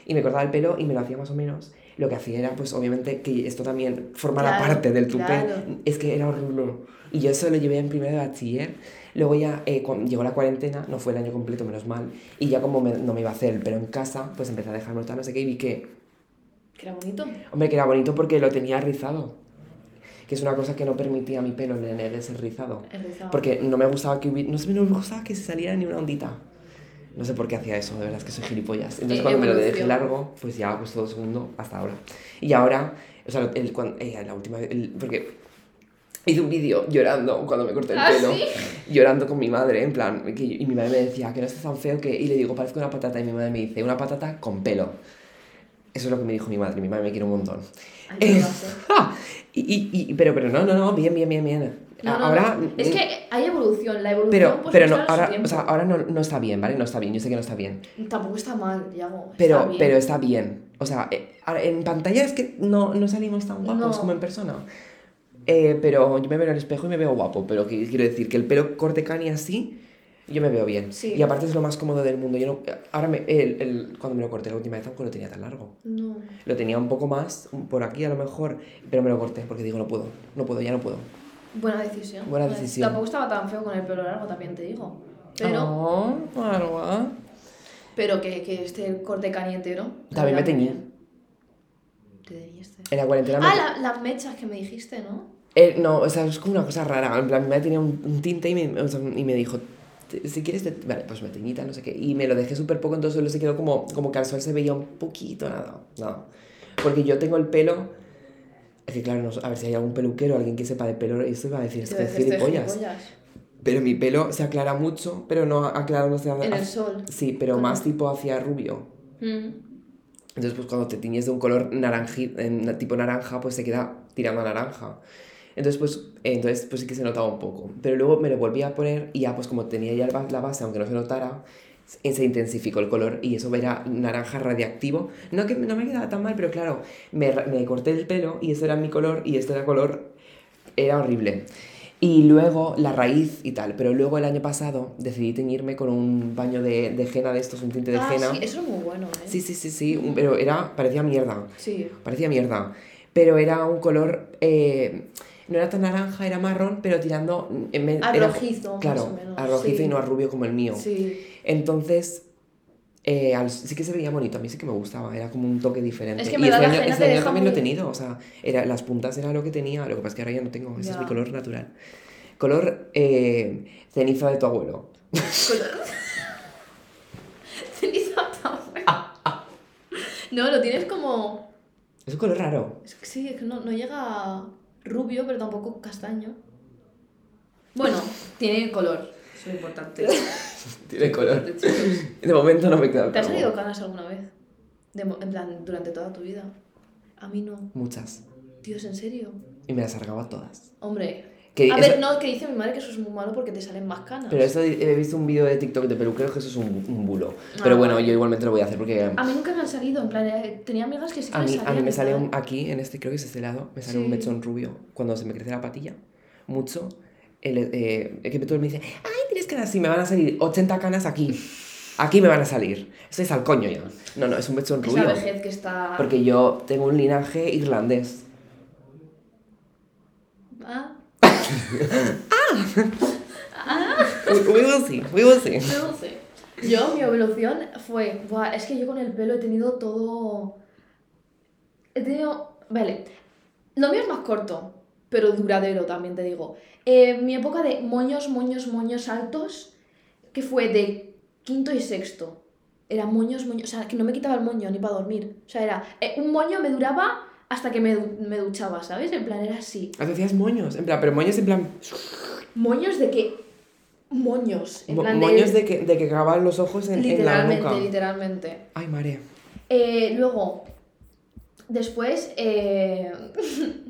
Y me cortaba el pelo y me lo hacía más o menos. Lo que hacía era, pues obviamente, que esto también formara
Claro,
parte del tupé.
claro.
Es que era horrible. Y yo eso lo llevé en primero de bachiller. Luego ya, eh, cuando llegó la cuarentena, no fue el año completo, menos mal. Y ya como me- no me iba a hacer el pelo en casa, pues empecé a dejarme tal, no sé qué, y vi que,
Que era bonito.
hombre, que era bonito porque lo tenía rizado. Que es una cosa que no permitía a mi pelo, le negué ser rizado.
El rizado.
Porque no me gustaba que no sé, no me gustaba que se saliera ni una ondita. No sé por qué hacía eso, de verdad es que soy gilipollas. Entonces
Eh,
cuando me lo dejé largo, pues ya pues todo segundo hasta ahora. Y ahora, o sea, el, cuando, eh, la última vez, el- porque (laughs) hice un vídeo llorando cuando me corté el
¿Ah,
pelo.
sí?
Llorando con mi madre, en plan, y mi madre me decía que no estás tan feo que... Y le digo, parezco una patata. Y mi madre me dice, una patata con pelo. Eso es lo que me dijo mi madre. Mi madre me quiere un montón.
Ay, ser. (laughs)
¡Ja! Y, y, y- pero, pero no, no, no, bien, bien, bien, bien.
No, no,
ahora...
no. Es que hay evolución. La evolución
Pero,
pues,
pero no, ahora, o sea, ahora no, no está bien, ¿vale? No está bien, yo sé que no está bien.
Tampoco está mal, Yago. está
Pero,
bien.
pero está bien. O sea, eh, en pantalla es que no, no salimos tan guapos como en persona. Eh, pero yo me veo en el espejo y me veo guapo. Pero que, quiero decir que el pelo corte cani así, yo me veo bien.
Sí.
Y aparte es lo más cómodo del mundo. Yo no, ahora, me, el, el- cuando me lo corté la última vez, tampoco lo tenía tan largo.
No.
Lo tenía un poco más, por aquí a lo mejor, pero me lo corté porque digo, no puedo, no puedo, ya no puedo.
Buena decisión.
Buena decisión.
Tampoco estaba tan feo con el pelo largo, también te digo. Pero,
claro, ah.
pero que, que este corte cani entero.
También me teñí.
Te teñiste.
En la cuarentena me-
Ah, la- las mechas que me dijiste, ¿no?
Eh, no, o sea, es como una cosa rara. En plan, mi madre tenía un, un tinte y me, o sea, y me dijo, "Te- si quieres, te- vale, pues me teñita, no sé qué. Y me lo dejé súper poco, entonces solo se quedó como, como que al sol se veía un poquito, nada, nada. Porque yo tengo el pelo, es que claro, no, a ver si hay algún peluquero, alguien que sepa de pelo, esto iba a decir, es
Te
que
deciste
gilipollas. Pero mi pelo se aclara mucho, pero no aclara, no sé,
En el
hacia-
sol.
Sí, pero
Con
más
el-
tipo hacia rubio.
Mm.
Entonces, pues cuando te tiñes de un color naranji, tipo naranja, pues se queda tirando a naranja. Entonces, pues, entonces, pues sí que se notaba un poco. Pero luego me lo volví a poner y ya, pues como tenía ya la base, aunque no se notara, se intensificó el color y eso era naranja radiactivo. No que no me quedaba tan mal, pero claro, me, me corté el pelo y eso era mi color y este era color, era horrible. Y luego la raíz y tal, pero luego el año pasado decidí teñirme con un baño de, de henna de estos, un tinte de
Ah,
henna.
sí, eso es muy bueno, ¿eh?
Sí, sí, sí, sí, un- pero era, parecía mierda,
Sí.
parecía mierda, pero era un color, eh, no era tan naranja, era marrón, pero tirando... en
A
era-
rojizo, más
Claro,
o menos,
a rojizo
sí.
y no a rubio como el mío.
Sí.
Entonces, eh, al- sí que se veía bonito, a mí sí que me gustaba, era como un toque diferente.
Es que
y
me da
este
la
año, este también lo he tenido, o sea, era, las puntas era lo que tenía, lo que pasa es que ahora ya no tengo, ese es mi color natural. Color eh, ceniza de tu abuelo.
Color- (laughs) Ceniza también. (laughs) No, lo tienes como.
Es un color raro.
Es que sí, es que no, no llega rubio, pero tampoco castaño. Bueno, tiene color. Eso es lo importante. (laughs)
Tiene color.
De
momento no me queda
¿Te has salido canas alguna vez? De en plan, durante toda tu vida. A mí no.
Muchas.
Dios, ¿en serio?
Y me las arregaba todas.
Hombre.
Que
a
eso-
ver, no, que dice mi madre que eso es muy malo porque te salen más canas.
Pero eso he visto un vídeo de TikTok de peluqueros que eso es un, un bulo.
Ah,
Pero bueno, yo igualmente lo voy a hacer porque
A mí nunca me han salido, en plan, eh, tenía amigas que sí que
a mí, a mí
salían
me sale un, aquí, en este, creo que es este lado, me sale un
Sí.
mechón rubio cuando se me crece la patilla. Mucho. El, eh, que me dice, ay, tienes canas así, me van a salir 80 canas aquí. Aquí me van a salir. Esto es al coño ya. No, no, es un mechón
Es la
rubio.
vejez que está...
Porque yo tengo un linaje irlandés.
Ah, (laughs)
We, we will see, we will see.
no sé. Yo, mi evolución fue... Buah, es que yo con el pelo he tenido todo... He tenido... Vale. Lo mío es más corto, pero duradero también te digo. Eh, mi época de moños, moños, moños altos, que fue de quinto y sexto. Era moños, moños, o sea, que no me quitaba el moño ni para dormir. O sea, era eh, un moño me duraba hasta que me, me duchaba, ¿sabes? En plan, era así.
Hacías moños, en plan, pero moños en plan.
Moños de que. Moños. En
mo-
plan
moños de que, de que grababan los ojos en, en la
Literalmente,
nuca.
literalmente.
Ay, mare.
Eh, luego, después, (laughs)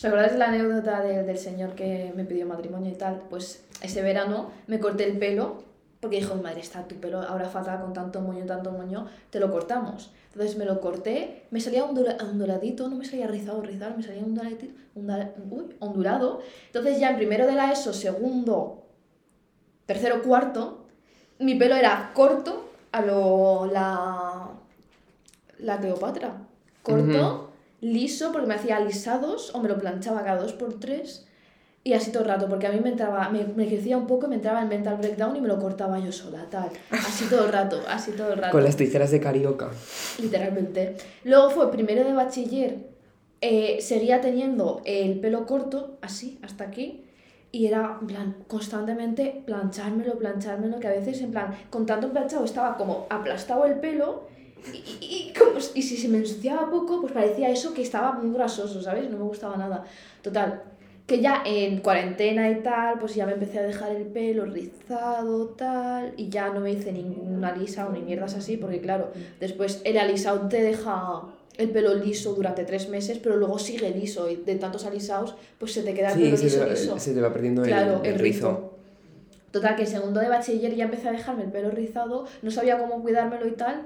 ¿os acordáis la anécdota del, del señor que me pidió matrimonio y tal? Pues ese verano me corté el pelo porque dijo, madre, está tu pelo ahora fatal con tanto moño, tanto moño, te lo cortamos. Entonces me lo corté, me salía ondula- onduladito, no me salía rizado, rizado, me salía onduladito, ondula- uy, ondulado. Entonces ya en primero de la ESO, segundo, tercero, cuarto, mi pelo era corto a lo la la Cleopatra. Corto, liso, porque me hacía alisados o me lo planchaba cada dos por tres y así todo el rato, porque a mí me entraba, me, me crecía un poco y me entraba el mental breakdown y me lo cortaba yo sola, tal. Así todo el rato, así todo el rato.
Con las tijeras de carioca.
Literalmente. Luego fue primero de bachiller, eh, seguía teniendo el pelo corto, así, hasta aquí. Y era, en plan, constantemente planchármelo, planchármelo, que a veces, en plan, con tanto planchado estaba como aplastado el pelo y, y, como- y si se me ensuciaba poco, pues parecía eso que estaba muy grasoso, ¿sabes? No me gustaba nada. Total, que ya en cuarentena y tal, pues ya me empecé a dejar el pelo rizado, tal, y ya no me hice ningún alisado ni mierdas así, porque claro, después el alisado te deja el pelo liso durante tres meses, pero luego sigue liso y de tantos alisados, pues se te queda el
Sí,
pelo
se
liso,
va,
liso.
se te va perdiendo el,
Claro,
el
el
rizo.
rizo. Total, que en segundo de bachiller ya empecé a dejarme el pelo rizado, no sabía cómo cuidármelo y tal,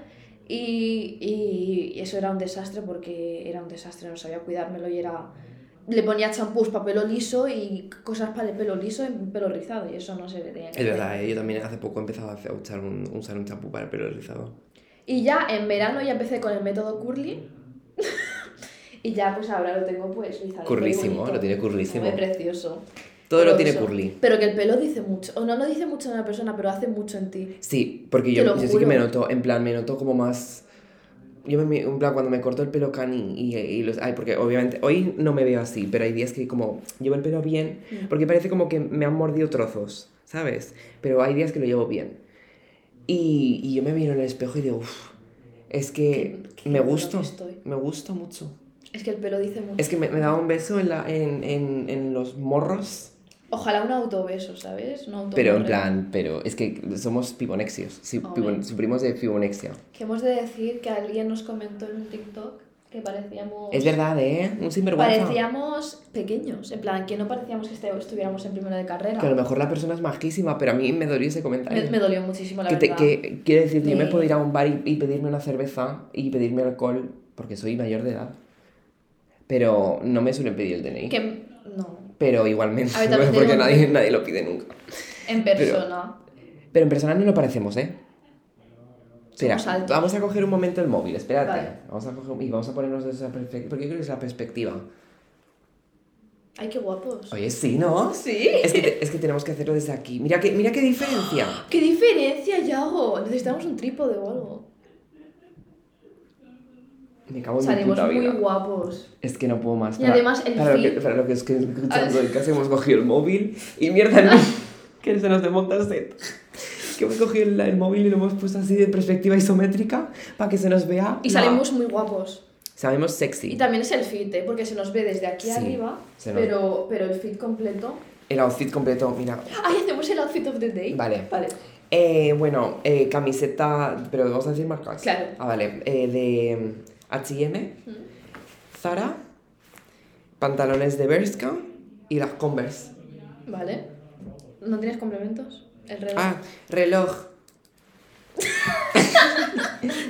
y, y- eso era un desastre porque era un desastre, no sabía cuidármelo y era... Le ponía champús para pelo liso y cosas para el pelo liso y pelo rizado, y eso no se tenía que
Es verdad, ¿eh? yo también hace poco he empezado a usar un, usar un champú para el pelo rizado.
Y ya en verano ya empecé con el método curly. (laughs) y ya pues ahora lo tengo pues rizado.
Currísimo, lo tiene currísimo.
Muy precioso.
Todo
Pero
lo tiene
eso.
curly.
Pero que el pelo dice mucho. O no lo dice mucho en una persona, pero hace mucho en ti.
Sí, porque
Te
yo, yo sí que me noto, en plan, me noto como más... Yo me, en plan, cuando me corto el pelo cani y, y los... Ay, porque obviamente hoy no me veo así, pero hay días que como llevo el pelo bien,
Mm.
porque parece como que me han mordido trozos, ¿sabes? Pero hay días que lo llevo bien. Y, y yo me miro en el espejo y digo, uff, es que
Qué- qué
me gusta,
que
me gusta mucho.
Es que el pelo dice mucho.
Es que me, me daba un beso en, la, en, en, en los morros,
Ojalá un autobeso, ¿sabes? Un auto
pero en plan, pero es que somos pibonexios, sí, pibon- sufrimos de fibonexia.
Que hemos de decir que alguien nos comentó en un TikTok que parecíamos.
Es verdad, ¿eh? Un sinvergüenza.
Parecíamos pequeños. En plan, que no parecíamos que este- estuviéramos en primero de carrera.
Que a lo mejor la persona es majísima, pero a mí me dolió ese comentario.
me, me dolió muchísimo la
que, te-
verdad.
que quiero decir, yo me
Me-
puedo ir a un bar y, y pedirme una cerveza y pedirme alcohol porque soy mayor de edad. Pero no me suelen pedir el DNI.
Que- no.
Pero igualmente,
A ver,
porque nadie, nadie lo pide nunca.
En persona.
Pero en persona no lo parecemos, ¿eh? Espera, vamos a coger un momento el móvil, espérate.
Vale.
Vamos a coger, y vamos a ponernos desde esa perspectiva, porque yo creo que es la perspectiva.
Ay, qué guapos.
Oye, sí, ¿no?
Sí.
Es que, te- es que tenemos que hacerlo desde aquí. Mira qué, mira qué diferencia. (gasps)
¿Qué diferencia, Yago? Necesitamos un trípode o algo.
Me cago en mi
Salimos
puta
muy
vida.
guapos.
Es que no puedo más.
Y además el
para, lo que,
feed-
para lo que es que escuchando el caso hemos cogido el móvil y mierda, no, (laughs) que se nos desmonta el set. Que hemos cogido el, el móvil y lo hemos puesto así de perspectiva isométrica para que se nos vea.
Y salimos muy guapos.
Salimos sexy.
Y también es el fit, ¿eh? Porque se nos ve desde aquí
Sí,
arriba,
nos-
pero, pero el fit completo.
El outfit completo, mira.
Ay, hacemos el outfit of the day.
Vale.
Vale.
Eh, bueno, eh, camiseta, pero vamos a decir marcas.
Claro.
Ah, vale. Eh, de HM. Zara, pantalones de Bershka y las Converse.
Vale. ¿No tienes complementos? El reloj.
Ah, reloj. (laughs)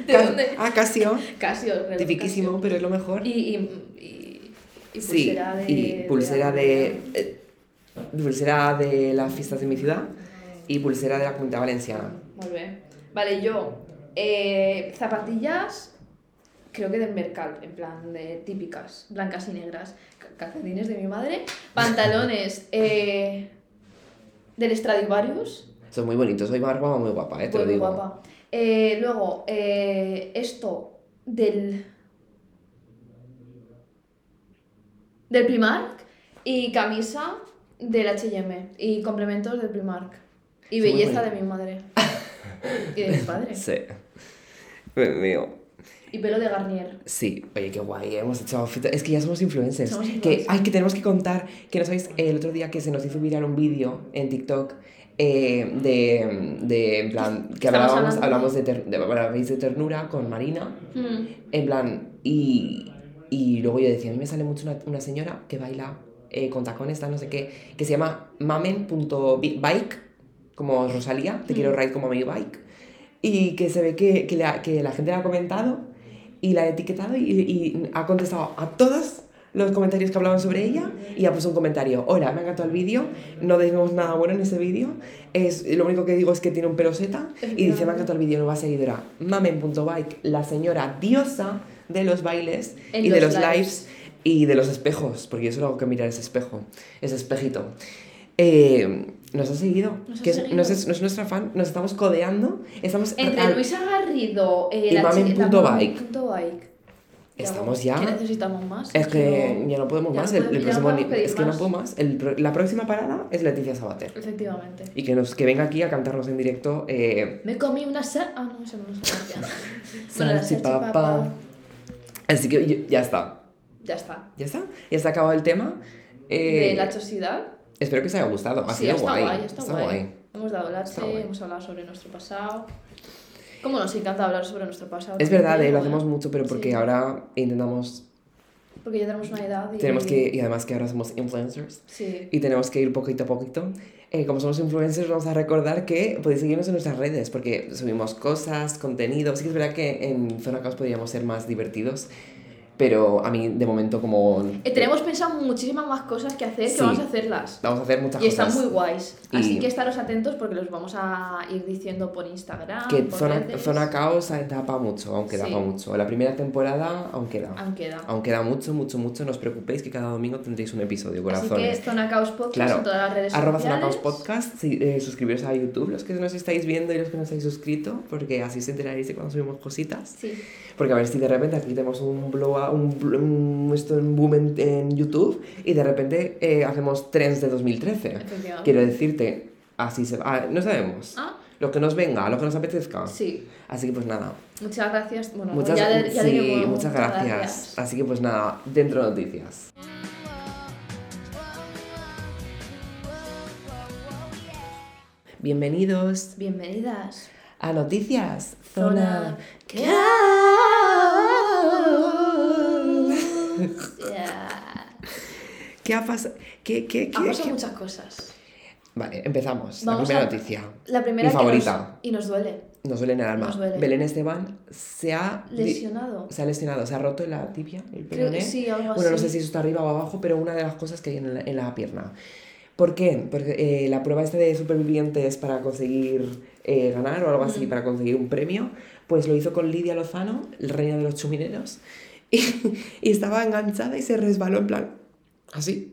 ¿De
Ca-
dónde?
Ah, Casio.
Casio, reloj
Tipiquísimo,
Casio.
pero es lo mejor.
Y, y, y, y
sí,
pulsera de...
y pulsera de... eh, pulsera de las fiestas de mi ciudad y pulsera de la comunidad valenciana.
Muy bien. Vale, yo. eh, zapatillas, creo que del Mercal, en plan de típicas, blancas y negras. ca- Calcetines de mi madre. Pantalones (laughs) eh, del Stradivarius.
Son muy bonitos. Soy Margot muy guapa, eh, te
Muy,
lo
muy
digo.
guapa. Eh, luego, eh, esto del. del Primark y camisa del HM y complementos del Primark. Y
Son
belleza de mi madre. (laughs) y de mi padre.
Sí. Mío.
Y pelo de Garnier.
Sí, oye, qué guay, hemos hecho. Es que ya somos influencers.
Somos
Que, ay, que tenemos que contar, que no sabéis, el otro día que se nos hizo viral un vídeo en TikTok eh, de, de, en plan, que hablábamos, hablamos de, ter- de, ternura con Marina,
Mm.
en plan, y, y luego yo decía, a mí me sale mucho una, una señora que baila eh, con tacones, tal, no sé qué, que se llama mamen.bike, como Rosalía, te quiero
Mm.
ride como mi bike, y que se ve que, que, la, que la gente la ha comentado y la ha etiquetado y, y ha contestado a todos los comentarios que hablaban sobre ella y ha puesto un comentario, hola, me ha encantado el vídeo, no decimos nada bueno en ese vídeo, es, lo único que digo es que tiene un peloseta y dice, me ha encantado el vídeo, nueva seguidora, mamen.bike, la señora diosa de los bailes
En
y de
los
los lives.
lives.
y de los espejos, porque yo solo hago que mirar ese espejo, ese espejito. Eh, nos ha seguido,
Nos ha
que es,
seguido.
no es- no es nuestra fan, nos estamos codeando, estamos
Entre
al-
Luisa Garrido eh,
Y
la
Mamen
chi- la
punto
Mamen
bike.
punto bike. ¿Qué
Estamos ya-
¿Qué necesitamos más?
Es que
Quiero-
ya no podemos
ya
más.
no
el,
podemos-
el
ya no
próximo
podemos
es que no
más.
puedo más. El la próxima parada es Leticia Sabater.
Efectivamente.
Y que, nos, que venga aquí a cantarnos en directo. Eh,
Me comí una sa... Ah, no, eso no (laughs) la
Salchipapa.
salchipapa.
Así que yo- ya está.
Ya está.
Ya está. Ya está acabado el tema. Eh,
De la chosidad.
Espero que os haya gustado. Ha
Sí,
sido
está
guay.
guay, está guay. Hemos dado
Está
lache,
guay.
hemos hablado sobre nuestro pasado. ¿Cómo nos encanta hablar sobre nuestro pasado?
Es verdad, eh, lo hacemos mucho, pero porque
Sí.
ahora intentamos.
Porque ya tenemos una edad y...
Tenemos que. Y además que ahora somos influencers.
Sí.
y tenemos que ir poquito a poquito. Eh, como somos influencers, vamos a recordar que podéis seguirnos en nuestras redes porque subimos cosas, contenido. Sí que es verdad que en Zona Caos podríamos ser más divertidos, pero a mí de momento como...
Eh, tenemos pensado muchísimas más cosas que hacer, que
Sí.
vamos a hacerlas.
Vamos a hacer muchas
Y
cosas.
están muy guays. Así
Y-
que estaros atentos porque los vamos a ir diciendo por Instagram.
Que
por
zona,
redes.
zona Caos da para mucho,
Sí.
para mucho. La primera temporada aún queda.
Aún queda.
Aún queda mucho, mucho, mucho. No os preocupéis que cada domingo tendréis un episodio,
Así
corazones.
que Zona Caos Podcast
Claro.
en todas las redes
Arroba Zona
sociales.
Caos Podcast, sí, eh, suscribiros a YouTube, los que nos estáis viendo y los que no estáis suscritos, porque así os enteraréis de cuando subimos cositas.
Sí.
Porque a ver si de repente aquí tenemos un un, un- esto en boom en, en YouTube y de repente eh, hacemos trends de 2013.
Efectivamente.
Quiero decirte, así se va. ah, no sabemos.
Ah,
Lo que nos venga, lo que nos apetezca.
sí.
Así que pues nada.
Muchas gracias. Bueno,
Muchas,
ya, ya
sí,
diremos
muchas gracias. Así que pues nada, dentro noticias. Bienvenidos
Bienvenidas.
a Noticias
Zona
Zona ¿Qué ha pasado? ¿Qué, qué, qué,
Han pasado
qué?
muchas cosas.
Vale, empezamos.
Vamos
la primera
a-
noticia.
La primera
Mi
que
favorita.
nos- y nos duele.
Nos duele en el alma.
Nos duele.
Belén Esteban se ha,
Lesionado.
se ha lesionado, se ha roto la tibia, el
Creo
peroné.
que sí, algo así.
Bueno, no sé si eso está arriba o abajo, pero una de las cosas que hay en la, en la pierna. ¿Por qué? Porque eh, la prueba esta de supervivientes para conseguir eh, ganar o algo así,
Mm.
para conseguir un premio, pues lo hizo con Lidia Lozano, la reina de los chumineros, (laughs) y, y estaba enganchada y se resbaló en plan, así.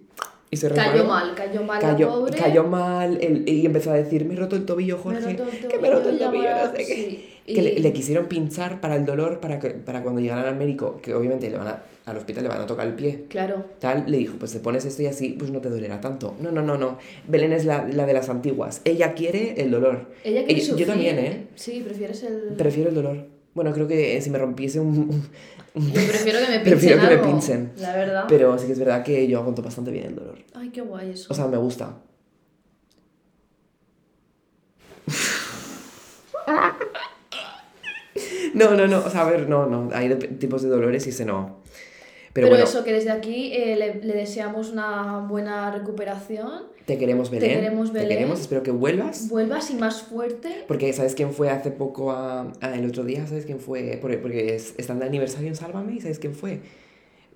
Y se.
Cayó mal, cayó mal la
Cayó,
pobre.
cayó mal el- y empezó a decir, me he roto el tobillo,
Me
Jorge,
roto el
que me he roto el
tobillo,
tobillo,
llama-
no sé qué. Que le, le quisieron pinchar para el dolor, para, que, para cuando llegaran al médico, que obviamente le van a, al hospital le van a tocar el pie.
Claro.
Tal, le dijo, pues te pones esto y así, pues no te dolerá tanto. No, no, no, no. Belén es la, la de las antiguas. Ella quiere el dolor.
Ella quiere
Ella- yo también, ¿eh?
Sí, prefieres el...
Prefiero el dolor. Bueno, creo que si me rompiese un...
Yo prefiero que me pinchen
Prefiero que me pinchen.
La verdad.
Pero sí que es verdad que yo aguanto bastante bien el dolor.
Ay, qué guay eso.
O sea, me gusta. (laughs) No, no, no, o sea, a ver, no, no, hay tipos de dolores y ese no. Pero,
Pero,
bueno,
eso, que desde aquí eh, le, le deseamos una buena recuperación.
te queremos,
te
Belén.
queremos,
Te
Belén.
queremos, espero que vuelvas.
Vuelvas y más fuerte.
Porque ¿sabes quién fue hace poco a, a el otro día? ¿Sabes quién fue? Porque, porque es- están de aniversario en Sálvame y ¿sabes quién fue?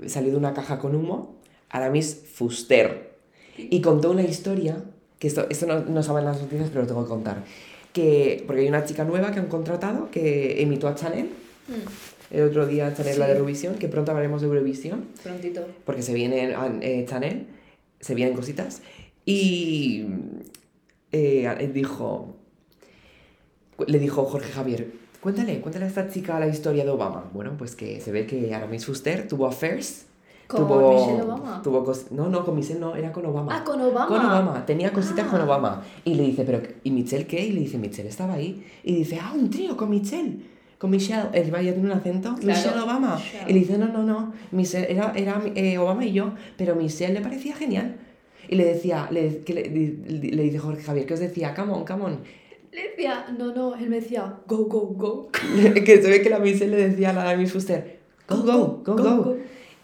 Salió de una caja con humo, Aramis Fuster. Y contó una historia, que esto, esto no, no estaba en las noticias, pero lo tengo que contar. Que, porque hay una chica nueva que han contratado que imitó a Chanel.
Mm,
El otro día Chanel la de
Sí.
Eurovisión, que pronto hablaremos de Eurovisión,
prontito.
porque se viene eh, Chanel, se vienen cositas. Y eh, dijo, le dijo Jorge Javier, cuéntale, cuéntale a esta chica la historia de Obama. Bueno, pues que se ve que Aramis Fuster tuvo affairs.
Con
tuvo,
Michelle Obama.
Tuvo cos- no, no, con Michelle no, era con Obama.
Ah, con Obama.
Con Obama, tenía cositas
Ah.
con Obama. Y le dice, pero, ¿y Michelle qué? Y le dice, Michelle estaba ahí. Y dice, ah, un trío con Michelle. Con Michelle. El vaya tiene un acento.
Claro.
Michelle Obama.
Michelle.
Y le dice, no, no, no. Michelle, era era eh, Obama y yo. Pero Michelle le parecía genial. Y le decía, le, que le, le- le dice Jorge Javier, que os decía, come on, come on.
Le decía, no, no, él me decía, go, go, go. (laughs)
que se ve que la Michelle le decía a la Aramis Fuster, go, go, go, go.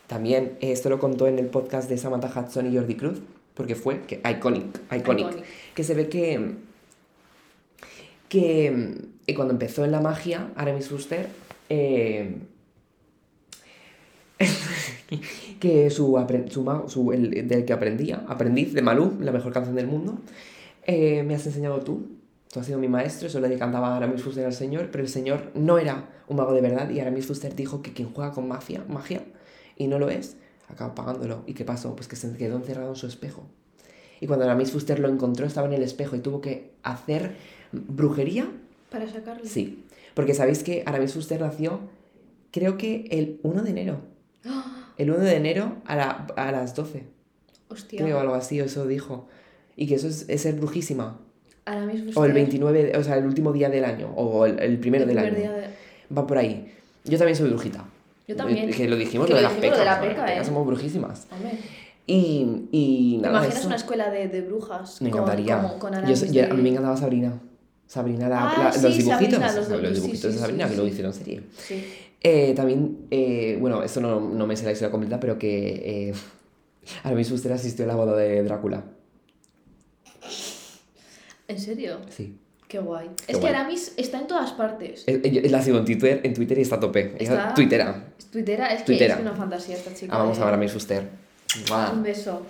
También eh, esto lo contó en el podcast de Samantha Hudson y Jordi Cruz, porque fue que, iconic, iconic,
Iconic.
Que se ve que, que eh, cuando empezó en la magia, Aramis Fuster, eh, (laughs) que su, su, su- el del que aprendía, aprendiz de Malú, la mejor canción del mundo, eh, me has enseñado tú. Tú has sido mi maestro, eso le cantaba Aramis Fuster al señor, pero el señor no era un mago de verdad y Aramis Fuster dijo que quien juega con magia, magia y no lo es, acaba pagándolo. ¿Y qué pasó? Pues que se quedó encerrado en su espejo. Y cuando Aramis Fuster lo encontró estaba en el espejo y tuvo que hacer brujería.
Para sacarle.
Sí, porque sabéis que Aramis Fuster nació, creo que el 1 de enero. (gasps) El 1 de enero a, la- a las 12,
Hostia.
creo, algo así, eso dijo. Y que eso es, es ser brujísima.
Ahora mismo
O el
usted-
29, de- o sea, el último día del año, o el, el primero
el
del
primer
año.
día de-
Va por ahí. Yo también soy brujita.
Yo también.
Eh, Que lo dijimos,
Que
lo de las pecas.
lo de la peca, ¿eh?
Somos brujísimas.
Hombre.
Y, y
¿Te
nada,
imaginas
eso.
una escuela de, de brujas?
Me
con-
encantaría.
como con
Yo, yo- a mí me encantaba Sabrina. Sabrina, la-
Ah,
la-
sí,
los dibujitos.
Sabrina, los-
dibujitos
sí,
de Sabrina,
sí,
que lo hicieron serie.
Sí.
Eh, también, eh, bueno, esto no, no me sé la historia completa, pero que eh, Aramis Fuster asistió a la boda de Drácula.
¿En serio?
Sí.
Qué guay.
Qué
es que. Aramis está en todas partes.
Él la sigo en Twitter, en Twitter y está a tope.
Está-
Twittera.
Es Twittera, es que
Tuitera.
es una fantasía esta chica.
Amamos
eh.
a Aramis Fuster. Mua.
Un beso.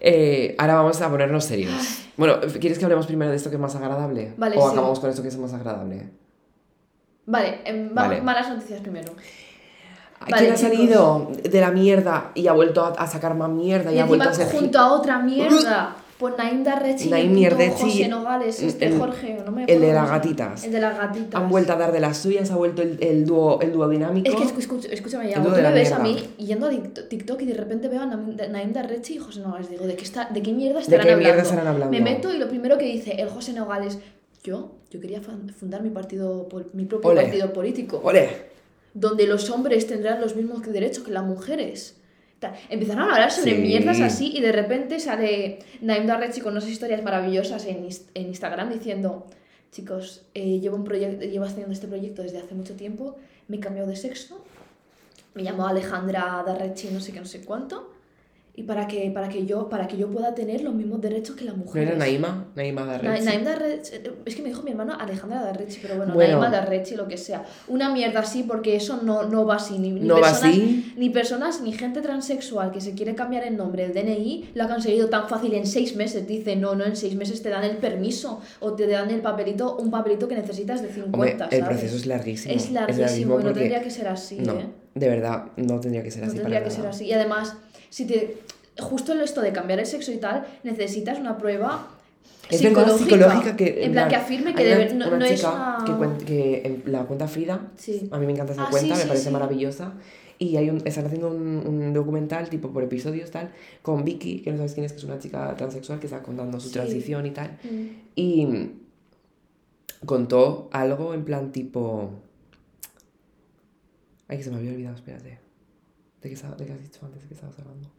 Eh, ahora vamos a ponernos serios. Bueno, ¿quieres que hablemos primero de esto que es más agradable?
Vale,
¿O
sí.
acabamos con esto que es más agradable?
Vale, em, vamos
Vale.
malas noticias primero. Vale,
¿Quién ha salido de la mierda y ha vuelto a, sacar más mierda y,
Y
ha vuelto a ser...
junto a otra mierda. Pues Naim Darrechi y
Naim Mierdechi,
José Nogales, este
el-
Jorge, no me
el de
acuerdo
las gatitas.
El de las gatitas.
Han vuelto a dar de las suyas, ha vuelto el, el dúo, el dúo dinámico.
Es que escúchame, ya, tú me ves a mí yendo a Tik- TikTok y de repente veo a Naim Darrechi y José Nogales. Digo, ¿de qué, está, ¿de qué mierda estarán
qué
hablando?
mierda estarán hablando?
Me meto y lo primero que dice el José Nogales, yo, yo quería fundar mi partido, mi propio partido político,
¡Ole!
donde los hombres tendrán los mismos derechos que las mujeres. Empezaron a hablar sobre
Sí.
mierdas así y de repente sale Naim Darrechi con unas historias maravillosas en, en Instagram diciendo, chicos, eh, llevo, un proyecto, llevo haciendo este proyecto desde hace mucho tiempo, me he cambiado de sexo, me llamo Alejandra Darrechi no sé qué, no sé cuánto, y para que, para que, yo, para que yo pueda tener los mismos derechos que las
¿No
mujeres.
era Naima? Naima
Na-
Darrechi.
Naim Darrechi, eh, es que me dijo mi hermano Alejandra Darrechi, pero bueno,
Bueno.
Naima Darrechi, lo que sea. Una mierda así, porque eso no, no va así. Ni, ni
No va
personas,
así.
Ni personas, ni gente transexual que se quiere cambiar el nombre del DNI lo ha conseguido tan fácil en seis meses. Dice, no, no, en seis meses te dan el permiso o te dan el papelito, un papelito que necesitas de 50,
Hombre, el proceso es larguísimo.
Es larguísimo, y no tendría que ser así,
No,
¿eh?
De verdad, no tendría que ser
No
así
tendría
para
que ser
nada.
así. Y además, si te... Justo esto de cambiar el sexo y tal, necesitas una prueba
Es verdad, psicológica que...
en plan que afirme que debe-
una,
no,
una
no es
chica
una...
que, que la cuenta Frida,
Sí.
a mí me encanta esa
Ah,
cuenta,
sí,
me
sí,
parece maravillosa. Y hay un, están haciendo un, un documental, tipo por episodios, tal, con Vicky, que no sabes quién es, que es una chica transexual que está contando su transición y tal.
Mm.
Y contó algo en plan tipo... Ay, que se me había olvidado, espérate. ¿De qué, de qué has dicho antes? ¿De qué estabas hablando?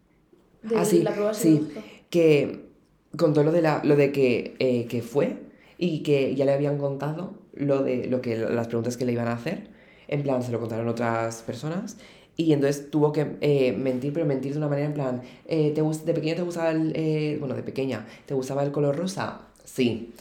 De
Ah, sí,
la prueba
sí. que contó lo de, la, lo de que, eh, que fue y que ya le habían contado lo de lo que las preguntas que le iban a hacer. En plan, se lo contaron otras personas Y entonces tuvo que eh, mentir, pero mentir de una manera en plan, eh, ¿te ¿de pequeño te gustaba el, eh, bueno, de pequeña, ¿te gustaba el color rosa? Sí.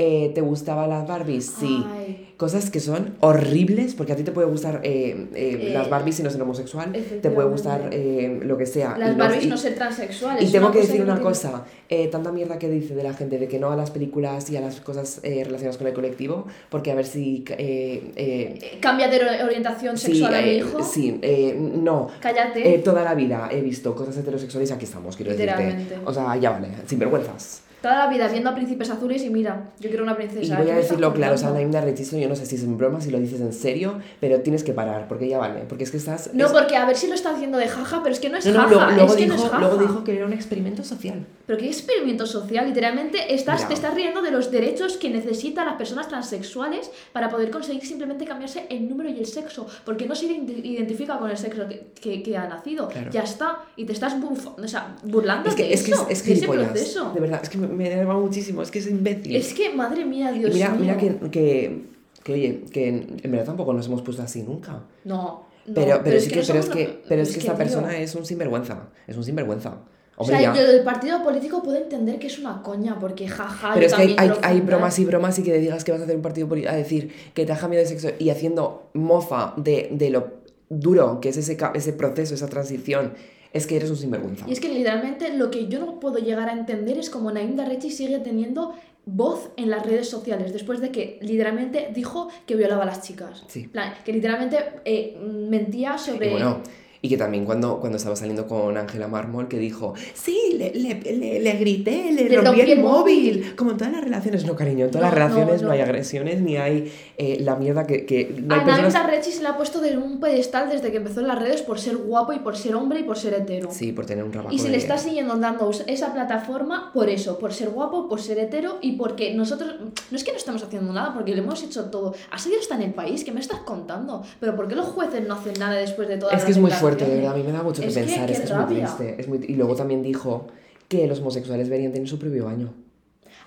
Eh, ¿Te gustaban las Barbies? Sí.
Ay.
Cosas que son horribles, porque a ti te puede gustar eh, eh,
Eh,
las Barbies si no eres homosexual, te puede gustar eh, lo que sea.
Las
y no-
Barbies
y-
no ser transexuales.
y tengo que decir una cosa, eh, tanta mierda que dice de la gente de que no a las películas y a las cosas eh, relacionadas con el colectivo, porque a ver si... eh, eh,
Eh, Cambia de ori- orientación
sí,
sexual a mi
eh,
hijo.
sí, eh, no.
Cállate.
Eh, toda la vida he visto cosas heterosexuales y aquí estamos, quiero decirte. O sea, ya vale, sin vergüenzas.
Toda la vida viendo a príncipes azules y mira, yo quiero una princesa.
Y
¿qué
voy a decirlo claro, o sea? Naim de Rechizo, yo no sé si es en broma, si lo dices en serio, pero tienes que parar, porque ya vale, porque es que estás...
No,
es-
porque a ver si lo está haciendo de jaja, pero es que no es
No, no,
jaja.
luego, luego
es que
dijo,
no es jaja.
luego dijo que era un experimento social.
Pero qué experimento social, literalmente estás, te estás riendo de los derechos que necesitan las personas transexuales para poder conseguir simplemente cambiarse el número y el sexo, porque no se ident- identifica con el sexo que, que, que ha nacido.
Claro.
Ya está, y te estás buf- o sea, burlando
Es que
de
es, que
eso,
es, es
de ese proceso.
De verdad, es que me, me enerva muchísimo, es que es imbécil.
Es que, madre mía, Dios
mira,
mío.
mira que, que, que, oye, que en, verdad tampoco nos hemos puesto así nunca.
No, no,
Pero, pero, es que, pero, es que,
una-
pero es que esta
tío,
persona es un sinvergüenza. Es un sinvergüenza.
O sea, yo del partido político puedo entender que es una coña, porque jaja,
Pero
yo
es que hay, hay, bromas y bromas y que digas que vas a hacer un partido político, a decir que te has cambiado de sexo y haciendo mofa de, de lo duro que es ese, ese proceso, esa transición, es que eres un sinvergüenza.
Y es que literalmente lo que yo no puedo llegar a entender es como Naim Darrechi sigue teniendo voz en las redes sociales después de que literalmente dijo que violaba a las chicas.
Sí.
Plan, que literalmente eh, mentía sobre...
Y bueno, y que también cuando, cuando estaba saliendo con Ángela Mármol, que dijo, sí, le, le, le, le grité, le,
Le
rompí
rompí
el móvil.
móvil.
Como en todas las relaciones, no, cariño, en todas
No,
las relaciones no,
no,
hay
no.
agresiones, ni hay eh, la mierda que... que no hay
a
personas...
Darrechi se le ha puesto de un pedestal desde que empezó en las redes por ser guapo y por ser hombre y por ser hetero.
Sí, por tener un trabajo
Y se
de-
le está siguiendo dando esa plataforma por eso, por ser guapo, por ser hetero y porque nosotros, no es que no estamos haciendo nada, porque lo hemos hecho todo. Ha salido hasta en el país, ¿qué me estás contando? Pero ¿por qué los jueces no hacen nada después de todas
Es
las
que es muy fuerte, de
declaraciones?
verdad, a mí me da mucho que
Es que,
pensar,
qué
es que es muy triste. Es muy... Y luego también dijo que los homosexuales deberían tener su propio baño.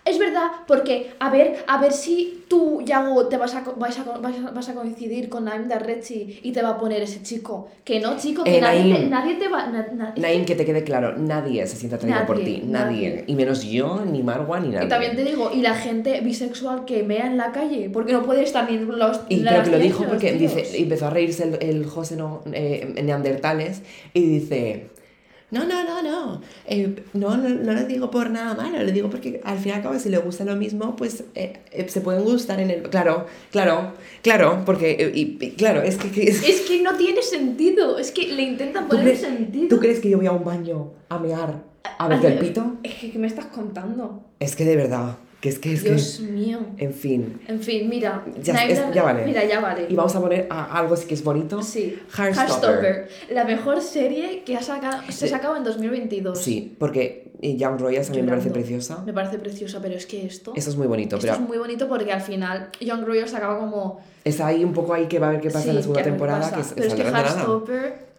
Es verdad, porque a ver, a ver si tú, Yago, te vas a, vas a, vas a, vas a coincidir con Naim Darrechi y te va a poner ese chico. Que no, chico, que
Eh,
nadie, te, nadie te va... na- na-
Naim,
que-
te quede claro, nadie se siente atraído por ti, nadie.
nadie.
Y menos yo, ni Marwa, ni nadie.
Y también te digo, y la gente bisexual que mea en la calle, porque no puede estar ni en los...
Y
las
pero que lo dijo porque dice, empezó a reírse el, el José no, eh, Neandertales y dice, no, no, no, no, eh, no, no, no lo digo por nada malo, lo digo porque al fin y al cabo si le gusta lo mismo, pues eh, eh, se pueden gustar en el... Claro, claro, claro, porque, y, y claro, es que... que- es-
Es que no tiene sentido, es que le intentan
¿Tú
poner
crees,
sentido.
¿Tú crees que yo voy a un baño a mear a ver el pito?
Es que, ¿qué me estás contando?
Es que de verdad, que es que es
Dios
que...
mío.
En fin.
En fin, mira.
Ya, es- vale.
Mira, ya vale.
Y vamos a poner a- algo así que es bonito.
Sí.
Heartstopper.
La mejor serie que ha sacado, se
Eh,
sacado en 2022.
Sí, porque Young Royals también me parece preciosa.
Me parece preciosa, pero es que esto...
Eso es muy bonito,
esto
pero
es muy bonito porque al final Young Royals acaba como...
está ahí un poco ahí que va a ver qué pasa en la segunda
a
temporada, que
Pero es que. Heartstopper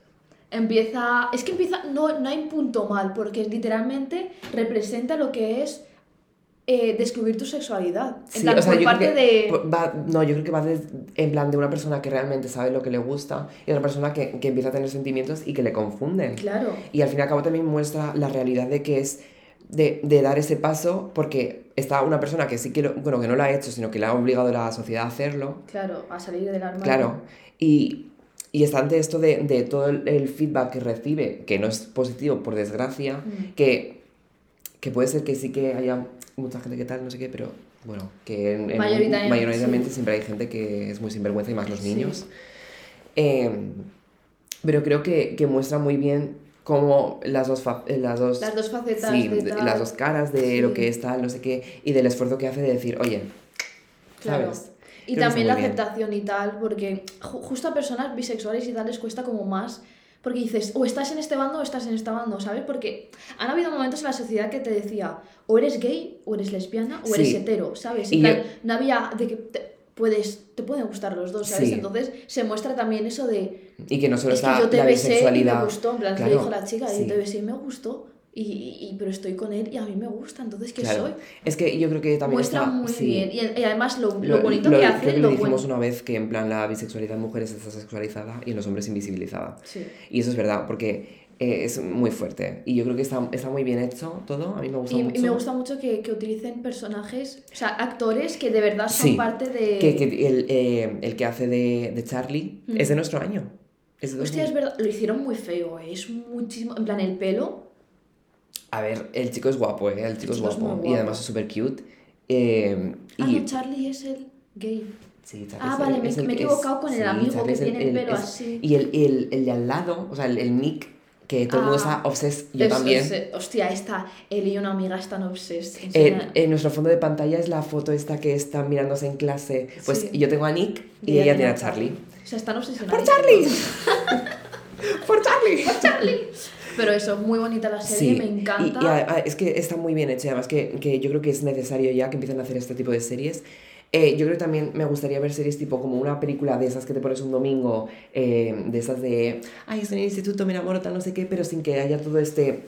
empieza... Es que empieza... No, no hay punto mal, porque literalmente representa lo que es eh, descubrir tu sexualidad. En
Sí,
plan,
o sea,
por parte
que
de...
va, no, yo creo que va de- en plan de una persona que realmente sabe lo que le gusta y otra persona que, que empieza a tener sentimientos y que le confunden.
Claro.
Y al fin y al cabo también muestra la realidad de que es de, de dar ese paso porque está una persona que sí que lo, bueno, que no lo ha hecho, sino que le ha obligado la sociedad a hacerlo.
Claro, a salir del armario.
Claro. Y, y está ante esto de, de todo el, el feedback que recibe, que no es positivo, por desgracia,
Mm.
que, que puede ser que sí que haya mucha gente que tal, no sé qué, pero bueno, que en, en-
Mayoritariamente,
mayoritariamente
sí.
siempre hay gente que es muy sinvergüenza y más los
Sí.
niños. Eh, pero creo que, que muestra muy bien cómo las dos, eh, las dos,
Las dos facetas
sí,
de tal.
las dos caras de lo
Sí.
que es tal, no sé qué, y del esfuerzo que hace de decir, oye,
Claro.
¿sabes?
Y
Creo
también la
muy bien.
aceptación y tal, porque ju- justo a personas bisexuales y tal les cuesta como más, porque dices, o estás en este bando o estás en este bando, ¿sabes? Porque han habido momentos en la sociedad que te decía, o eres gay, o eres lesbiana, o eres
Sí.
hetero, ¿sabes?
Y
plan,
yo-
no había de que te, puedes, te pueden gustar los dos, ¿sabes?
Sí.
Entonces se muestra también eso de,
Y que no solo
es que
está
yo te
la
besé y me
bisexualidad.
gustó, en plan,
Claro,
le dijo la chica,
sí.
yo te besé y me gustó. Y, y- pero estoy con él y a mí me gusta, entonces, ¿qué
Claro.
soy?
Es que yo creo que también
Muestra
está...
muy
sí.
bien. Y, y además lo, lo
Lo-
bonito
lo-
que
creo
hace,
que
lo
lo dijimos
bueno.
una vez que en plan la bisexualidad en mujeres está sexualizada y en los hombres invisibilizada.
Sí.
Y eso es verdad, porque eh, es muy fuerte. Y yo creo que está, está muy bien hecho todo. A mí me gusta
Y,
mucho.
y me gusta mucho que, que utilicen personajes, o sea, actores que de verdad son
Sí,
parte de...
Que, que el, eh, el que hace de, de Charlie
Mm.
es de nuestro año. Es de
Hostia,
2000.
es verdad, lo hicieron muy feo, ¿eh? es muchísimo, en plan, el pelo,
A ver, el chico es guapo, ¿eh? El chico es
chico es
guapo.
muy
Y además
guapo.
es súper cute. Eh,
ah,
y...
no, Charlie es el gay.
Sí, Charlie
Ah,
es
vale,
el-
me-
es el
me he
es-
equivocado con el amigo
Charlie
que
es el-
tiene el pelo
es-
así.
Y el, el, el de al lado, o sea, el, el Nick, que todo el mundo
Ah,
está obses, yo
Es-
también.
es- hostia, esta, él y una amiga están obses.
En,
enseña-
en nuestro fondo de pantalla es la foto esta que están mirándose en clase. Pues
Sí.
yo tengo a Nick y, ella tiene a Charlie.
O sea, están obsesionados.
¡Por Charlie! (laughs) ¡Por Charlie!
Charlie! Pero eso, muy bonita la serie,
Sí,
me
y-
encanta.
Y, a- a- es que está muy bien hecha, además que, que yo creo que es necesario ya que empiecen a hacer este tipo de series. Eh, yo creo que también me gustaría ver series tipo como una película de esas que te pones un domingo, eh, de esas de, ay, estoy en el instituto, me enamoro, tal, no sé qué, pero sin que haya todo este,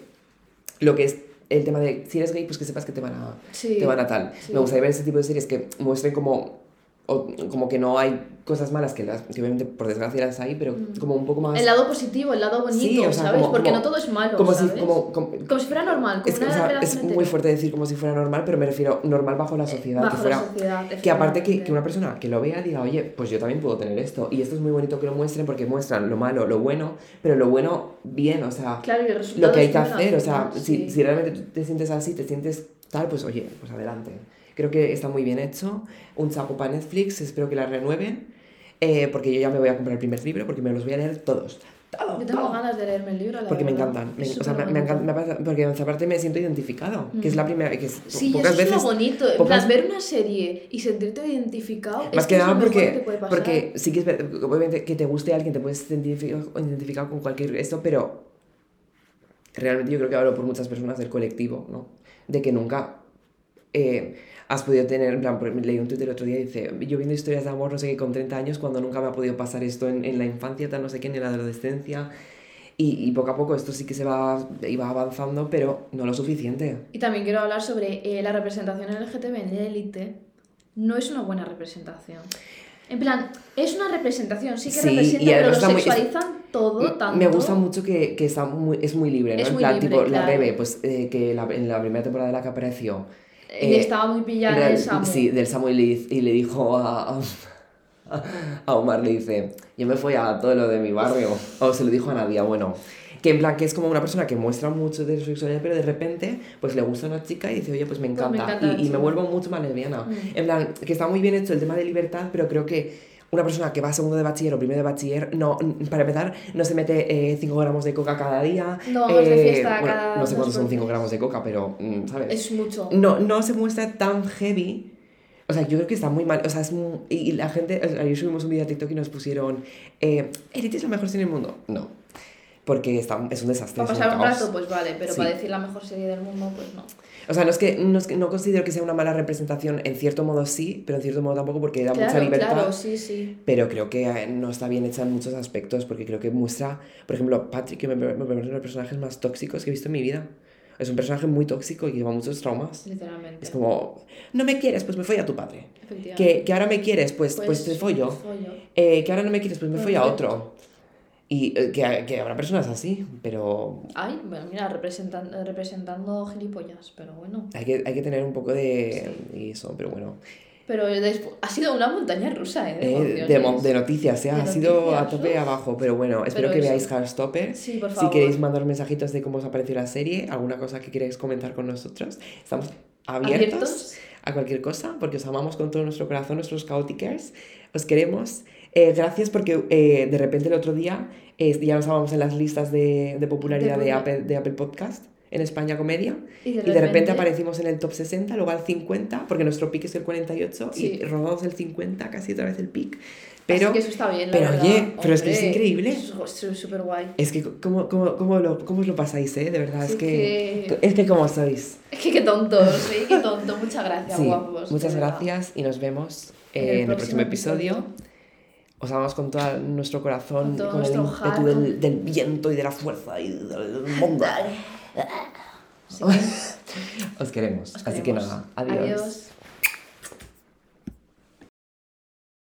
lo que es el tema de, si eres gay, pues que sepas que te van a,
Sí,
te van a tal.
sí.
Me gustaría ver ese tipo de series que muestren como, o- como que no hay cosas malas, que, las, que obviamente por desgracia las hay, pero como un poco más...
Mm. El lado positivo, el lado bonito,
Sí, o sea,
¿sabes?
como-
Porque
como-
no todo es malo,
como si,
¿sabes?
como, como,
Como si fuera normal, como
es, que, o
una
sea, es muy fuerte decir como si fuera normal, pero me refiero normal bajo la sociedad.
Bajo
que fuera,
la sociedad,
que aparte que, que una persona que lo vea diga, oye, pues yo también puedo tener esto. Y esto es muy bonito que lo muestren porque muestran lo malo, lo bueno, pero lo bueno bien, o sea,
Claro,
lo que hay que hacer. O sea,
sí.
si, si realmente te sientes así, te sientes tal, pues oye, pues adelante. Creo que está muy bien hecho. Un saco para Netflix, espero que la renueven. eh, porque yo ya me voy a comprar el primer libro porque me los voy a leer todos. Todo,
Yo tengo
todo.
ganas de leerme el libro, la
Porque me
verdad.
encantan. Me- o sea, me, me encanta, me porque aparte me siento identificado. Que es la primera que es,
Sí,
pocas
eso
veces.
es lo bonito.
Pocas-
plan, ver una serie y sentirte identificado.
Más
es
que nada porque,
que puede pasar.
porque sí que es obviamente que te guste alguien, te puedes identificar, identificar con cualquier esto, pero realmente yo creo que hablo por muchas personas del colectivo, ¿no? De que nunca eh, has podido tener, en plan, leí un Twitter el otro día y dice, yo viendo historias de amor, no sé qué, con 30 años, cuando nunca me ha podido pasar esto en, en la infancia, tal, no sé qué, ni en la adolescencia. Y, y poco a poco esto sí que se va, iba avanzando, pero no lo suficiente.
Y también quiero hablar sobre eh, la representación LGTB en élite. No es una buena representación. En plan, es una representación, sí que
Sí,
representa, pero lo
está muy- es-
sexualizan todo tanto.
Me gusta mucho que, que está muy, es muy libre, ¿no?
Es
en
muy
plan,
libre,
tipo, la
claro.
Rebe, pues eh, que la- en la primera temporada de la que apareció.
Eh,
eh,
estaba muy pillada
real-
Samu.
Sí, del Samu y le, y le dijo a, a, a Omar, le dice, yo me fui a todo lo de mi barrio. O se lo dijo a Nadia, bueno. Que en plan, que es como una persona que muestra mucho de su sexualidad, pero de repente, pues le gusta una chica y dice, oye, pues me
Pues
encanta.
me encanta
y, y me vuelvo mucho más lesbiana.
Mm.
En plan, que está muy bien hecho el tema de libertad, pero creo que una persona que va a segundo de bachiller o primero de bachiller, no, para empezar, no se mete 5 gramos de coca cada día.
No, no es de
eh,
fiesta
bueno,
cada
No sé cuántos son
por
5
tres.
gramos de coca, pero, mm, ¿sabes?
Es mucho.
no, no se muestra tan heavy. O sea, yo creo que está muy mal. O sea, es muy- y, la gente. ayer subimos un vídeo a TikTok y nos pusieron. Eh, Elite es la mejor serie del mundo. No. Porque está, es un desastre.
Para pasar un
caos.
rato, pues vale, pero
Sí.
para decir la mejor serie del mundo, pues no.
O sea, no es, que, no es que no considero que sea una mala representación. En cierto modo sí, pero en cierto modo tampoco porque da mucha
Claro,
libertad.
claro, sí, sí.
Pero creo que eh, no está bien hecha en muchos aspectos porque creo que muestra, por ejemplo, Patrick, que me, me parece uno de los personajes más tóxicos que he visto en mi vida. Es un personaje muy tóxico y lleva muchos traumas.
Literalmente.
Es como, no me quieres, pues me fui a tu padre.
Efectivamente.
Que, que ahora me quieres, pues, pues, te follo.
follo.
Eh, que ahora no me quieres, pues me follo a
Perfecto.
otro. Y eh, que, que habrá personas así, pero
Ay, bueno, mira, representan, representando gilipollas, pero bueno.
hay que, hay que tener un poco de y eso, pero bueno.
Pero despu- ha sido una montaña rusa, ¿eh? De,
Eh, de, de noticias, ¿eh?
De
ha sido a
noticias,
tope
uf.
abajo, pero bueno, espero
Pero
que
eso.
veáis Heartstopper.
Sí, por
Si
favor.
queréis mandar mensajitos de cómo os ha parecido la serie, alguna cosa que queréis comentar con nosotros, estamos abiertos,
¿Abiertos?
a cualquier cosa, porque os amamos con todo nuestro corazón, nuestros caóticers, os queremos. Eh, gracias porque eh, de repente el otro día eh, ya estábamos en las listas de, de popularidad de,
De
Apple, de Apple Podcast en España Comedia
Y de
y de repente
repente-
aparecimos en el top 60, luego al 50, porque nuestro pick es el 48
Sí.
y rodamos el 50, casi otra vez el pick.
Así
Pero
que eso está bien, la
pero
verdad.
oye, pero es que es
Hombre,
increíble.
Es súper guay.
es que, ¿cómo, cómo, cómo, lo, ¿cómo os lo pasáis, eh? De verdad, es
Sí
que,
que-
Es que como sois.
Es que qué tontos, ¿sí? Qué tonto. Muchas gracias,
Sí,
guapos.
muchas gracias y nos vemos
En el
en el próximo
próximo
episodio. Os amamos con todo nuestro corazón,
Con
con el ímpetu del, del viento y de la fuerza y del mundo.
Que (laughs)
Os queremos.
os
Así que
queremos.
nada, adiós.
Adiós.